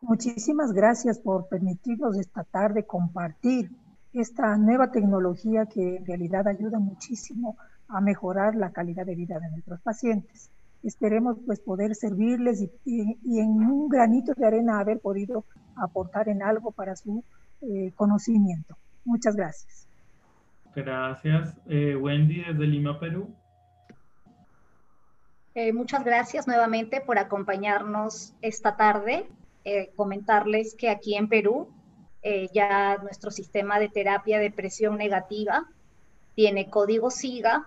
Muchísimas gracias por permitirnos esta tarde compartir esta nueva tecnología que en realidad ayuda muchísimo a mejorar la calidad de vida de nuestros pacientes. Esperemos pues poder servirles y, en un granito de arena haber podido aportar en algo para su eh, conocimiento. Muchas gracias. Gracias. Eh, Wendy, desde Lima, Perú. Eh, muchas gracias nuevamente por acompañarnos esta tarde. comentarles que aquí en Perú ya nuestro sistema de terapia de presión negativa tiene código SIGA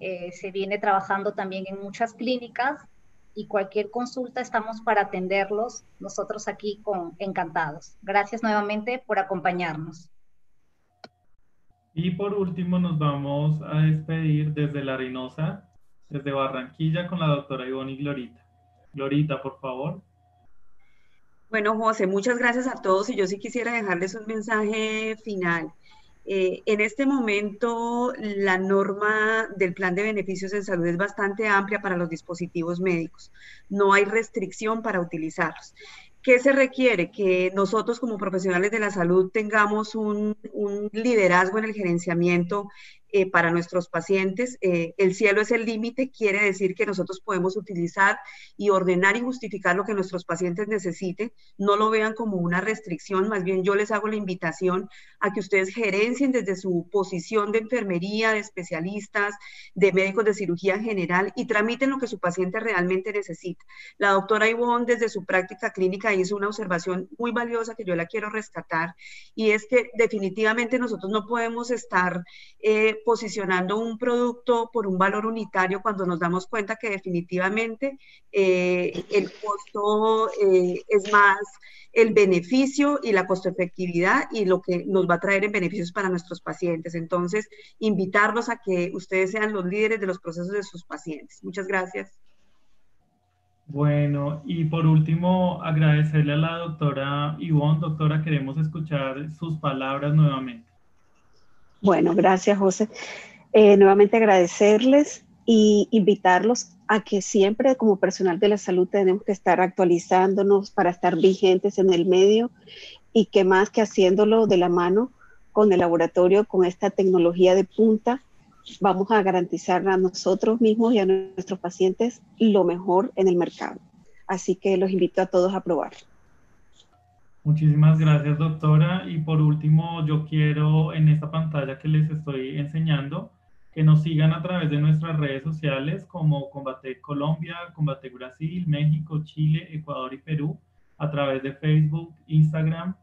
eh, se viene trabajando también en muchas clínicas y cualquier consulta estamos para atenderlos, nosotros aquí con encantados. Gracias nuevamente por acompañarnos. Y por último nos vamos a despedir desde La Reynosa, desde Barranquilla con la doctora Ivonne Glorita. Glorita, por favor. Bueno, José, muchas gracias a todos y yo sí quisiera dejarles un mensaje final. Eh, en este momento, la norma del plan de beneficios en salud es bastante amplia para los dispositivos médicos. No hay restricción para utilizarlos. ¿Qué se requiere? Que nosotros como profesionales de la salud tengamos un, un liderazgo en el gerenciamiento eh, para nuestros pacientes. Eh, el cielo es el límite, quiere decir que nosotros podemos utilizar y ordenar y justificar lo que nuestros pacientes necesiten. No lo vean como una restricción, más bien yo les hago la invitación a que ustedes gerencien desde su posición de enfermería, de especialistas, de médicos de cirugía general y tramiten lo que su paciente realmente necesita. La doctora Ivonne desde su práctica clínica hizo una observación muy valiosa que yo la quiero rescatar y es que definitivamente nosotros no podemos estar eh, posicionando un producto por un valor unitario cuando nos damos cuenta que definitivamente eh, el costo eh, es más el beneficio y la costo efectividad y lo que nos va a traer en beneficios para nuestros pacientes. Entonces, invitarlos a que ustedes sean los líderes de los procesos de sus pacientes. Muchas gracias. Bueno, y por último, agradecerle a la doctora Ivonne. Doctora, queremos escuchar sus palabras nuevamente. Bueno, gracias José. Eh, nuevamente agradecerles y invitarlos a que siempre como personal de la salud tenemos que estar actualizándonos para estar vigentes en el medio y que más que haciéndolo de la mano con el laboratorio, con esta tecnología de punta, vamos a garantizar a nosotros mismos y a nuestros pacientes lo mejor en el mercado. Así que los invito a todos a probar. Muchísimas gracias, doctora. Y por último, yo quiero en esta pantalla que les estoy enseñando que nos sigan a través de nuestras redes sociales como Combate Colombia, Combate Brasil, México, Chile, Ecuador y Perú, a través de Facebook, Instagram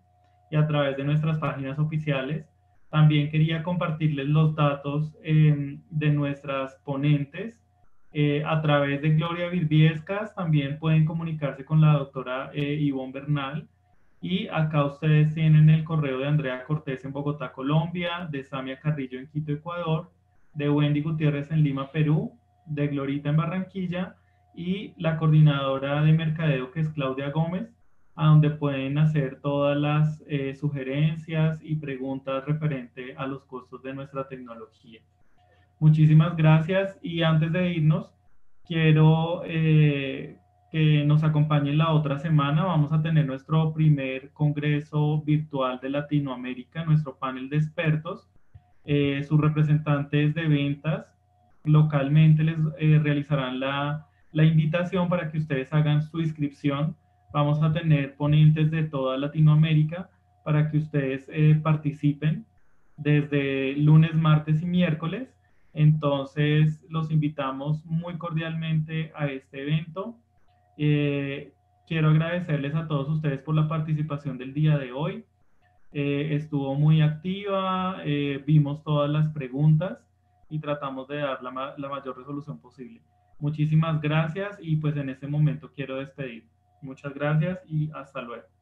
y a través de nuestras páginas oficiales. También quería compartirles los datos em, de nuestras ponentes. Eh, a través de Gloria Virbiescas también pueden comunicarse con la doctora eh, Ivonne Bernal y acá ustedes tienen el correo de Andrea Cortés en Bogotá, Colombia, de Samia Carrillo en Quito, Ecuador, de Wendy Gutiérrez en Lima, Perú, de Glorita en Barranquilla y la coordinadora de mercadeo que es Claudia Gómez, a donde pueden hacer todas las eh, sugerencias y preguntas referente a los costos de nuestra tecnología. Muchísimas gracias y antes de irnos, quiero eh, que nos acompañen la otra semana. Vamos a tener nuestro primer congreso virtual de Latinoamérica, nuestro panel de expertos. Eh, sus representantes de ventas localmente les eh, realizarán la, la, invitación para que ustedes hagan su inscripción. Vamos a tener ponentes de toda Latinoamérica para que ustedes eh, participen desde lunes, martes y miércoles. Entonces, los invitamos muy cordialmente a este evento. Eh, quiero agradecerles a todos ustedes por la participación del día de hoy. Eh, estuvo muy activa, eh, vimos todas las preguntas y tratamos de dar la, mayor resolución posible. Muchísimas gracias y pues en este momento quiero despedir. Muchas gracias y hasta luego.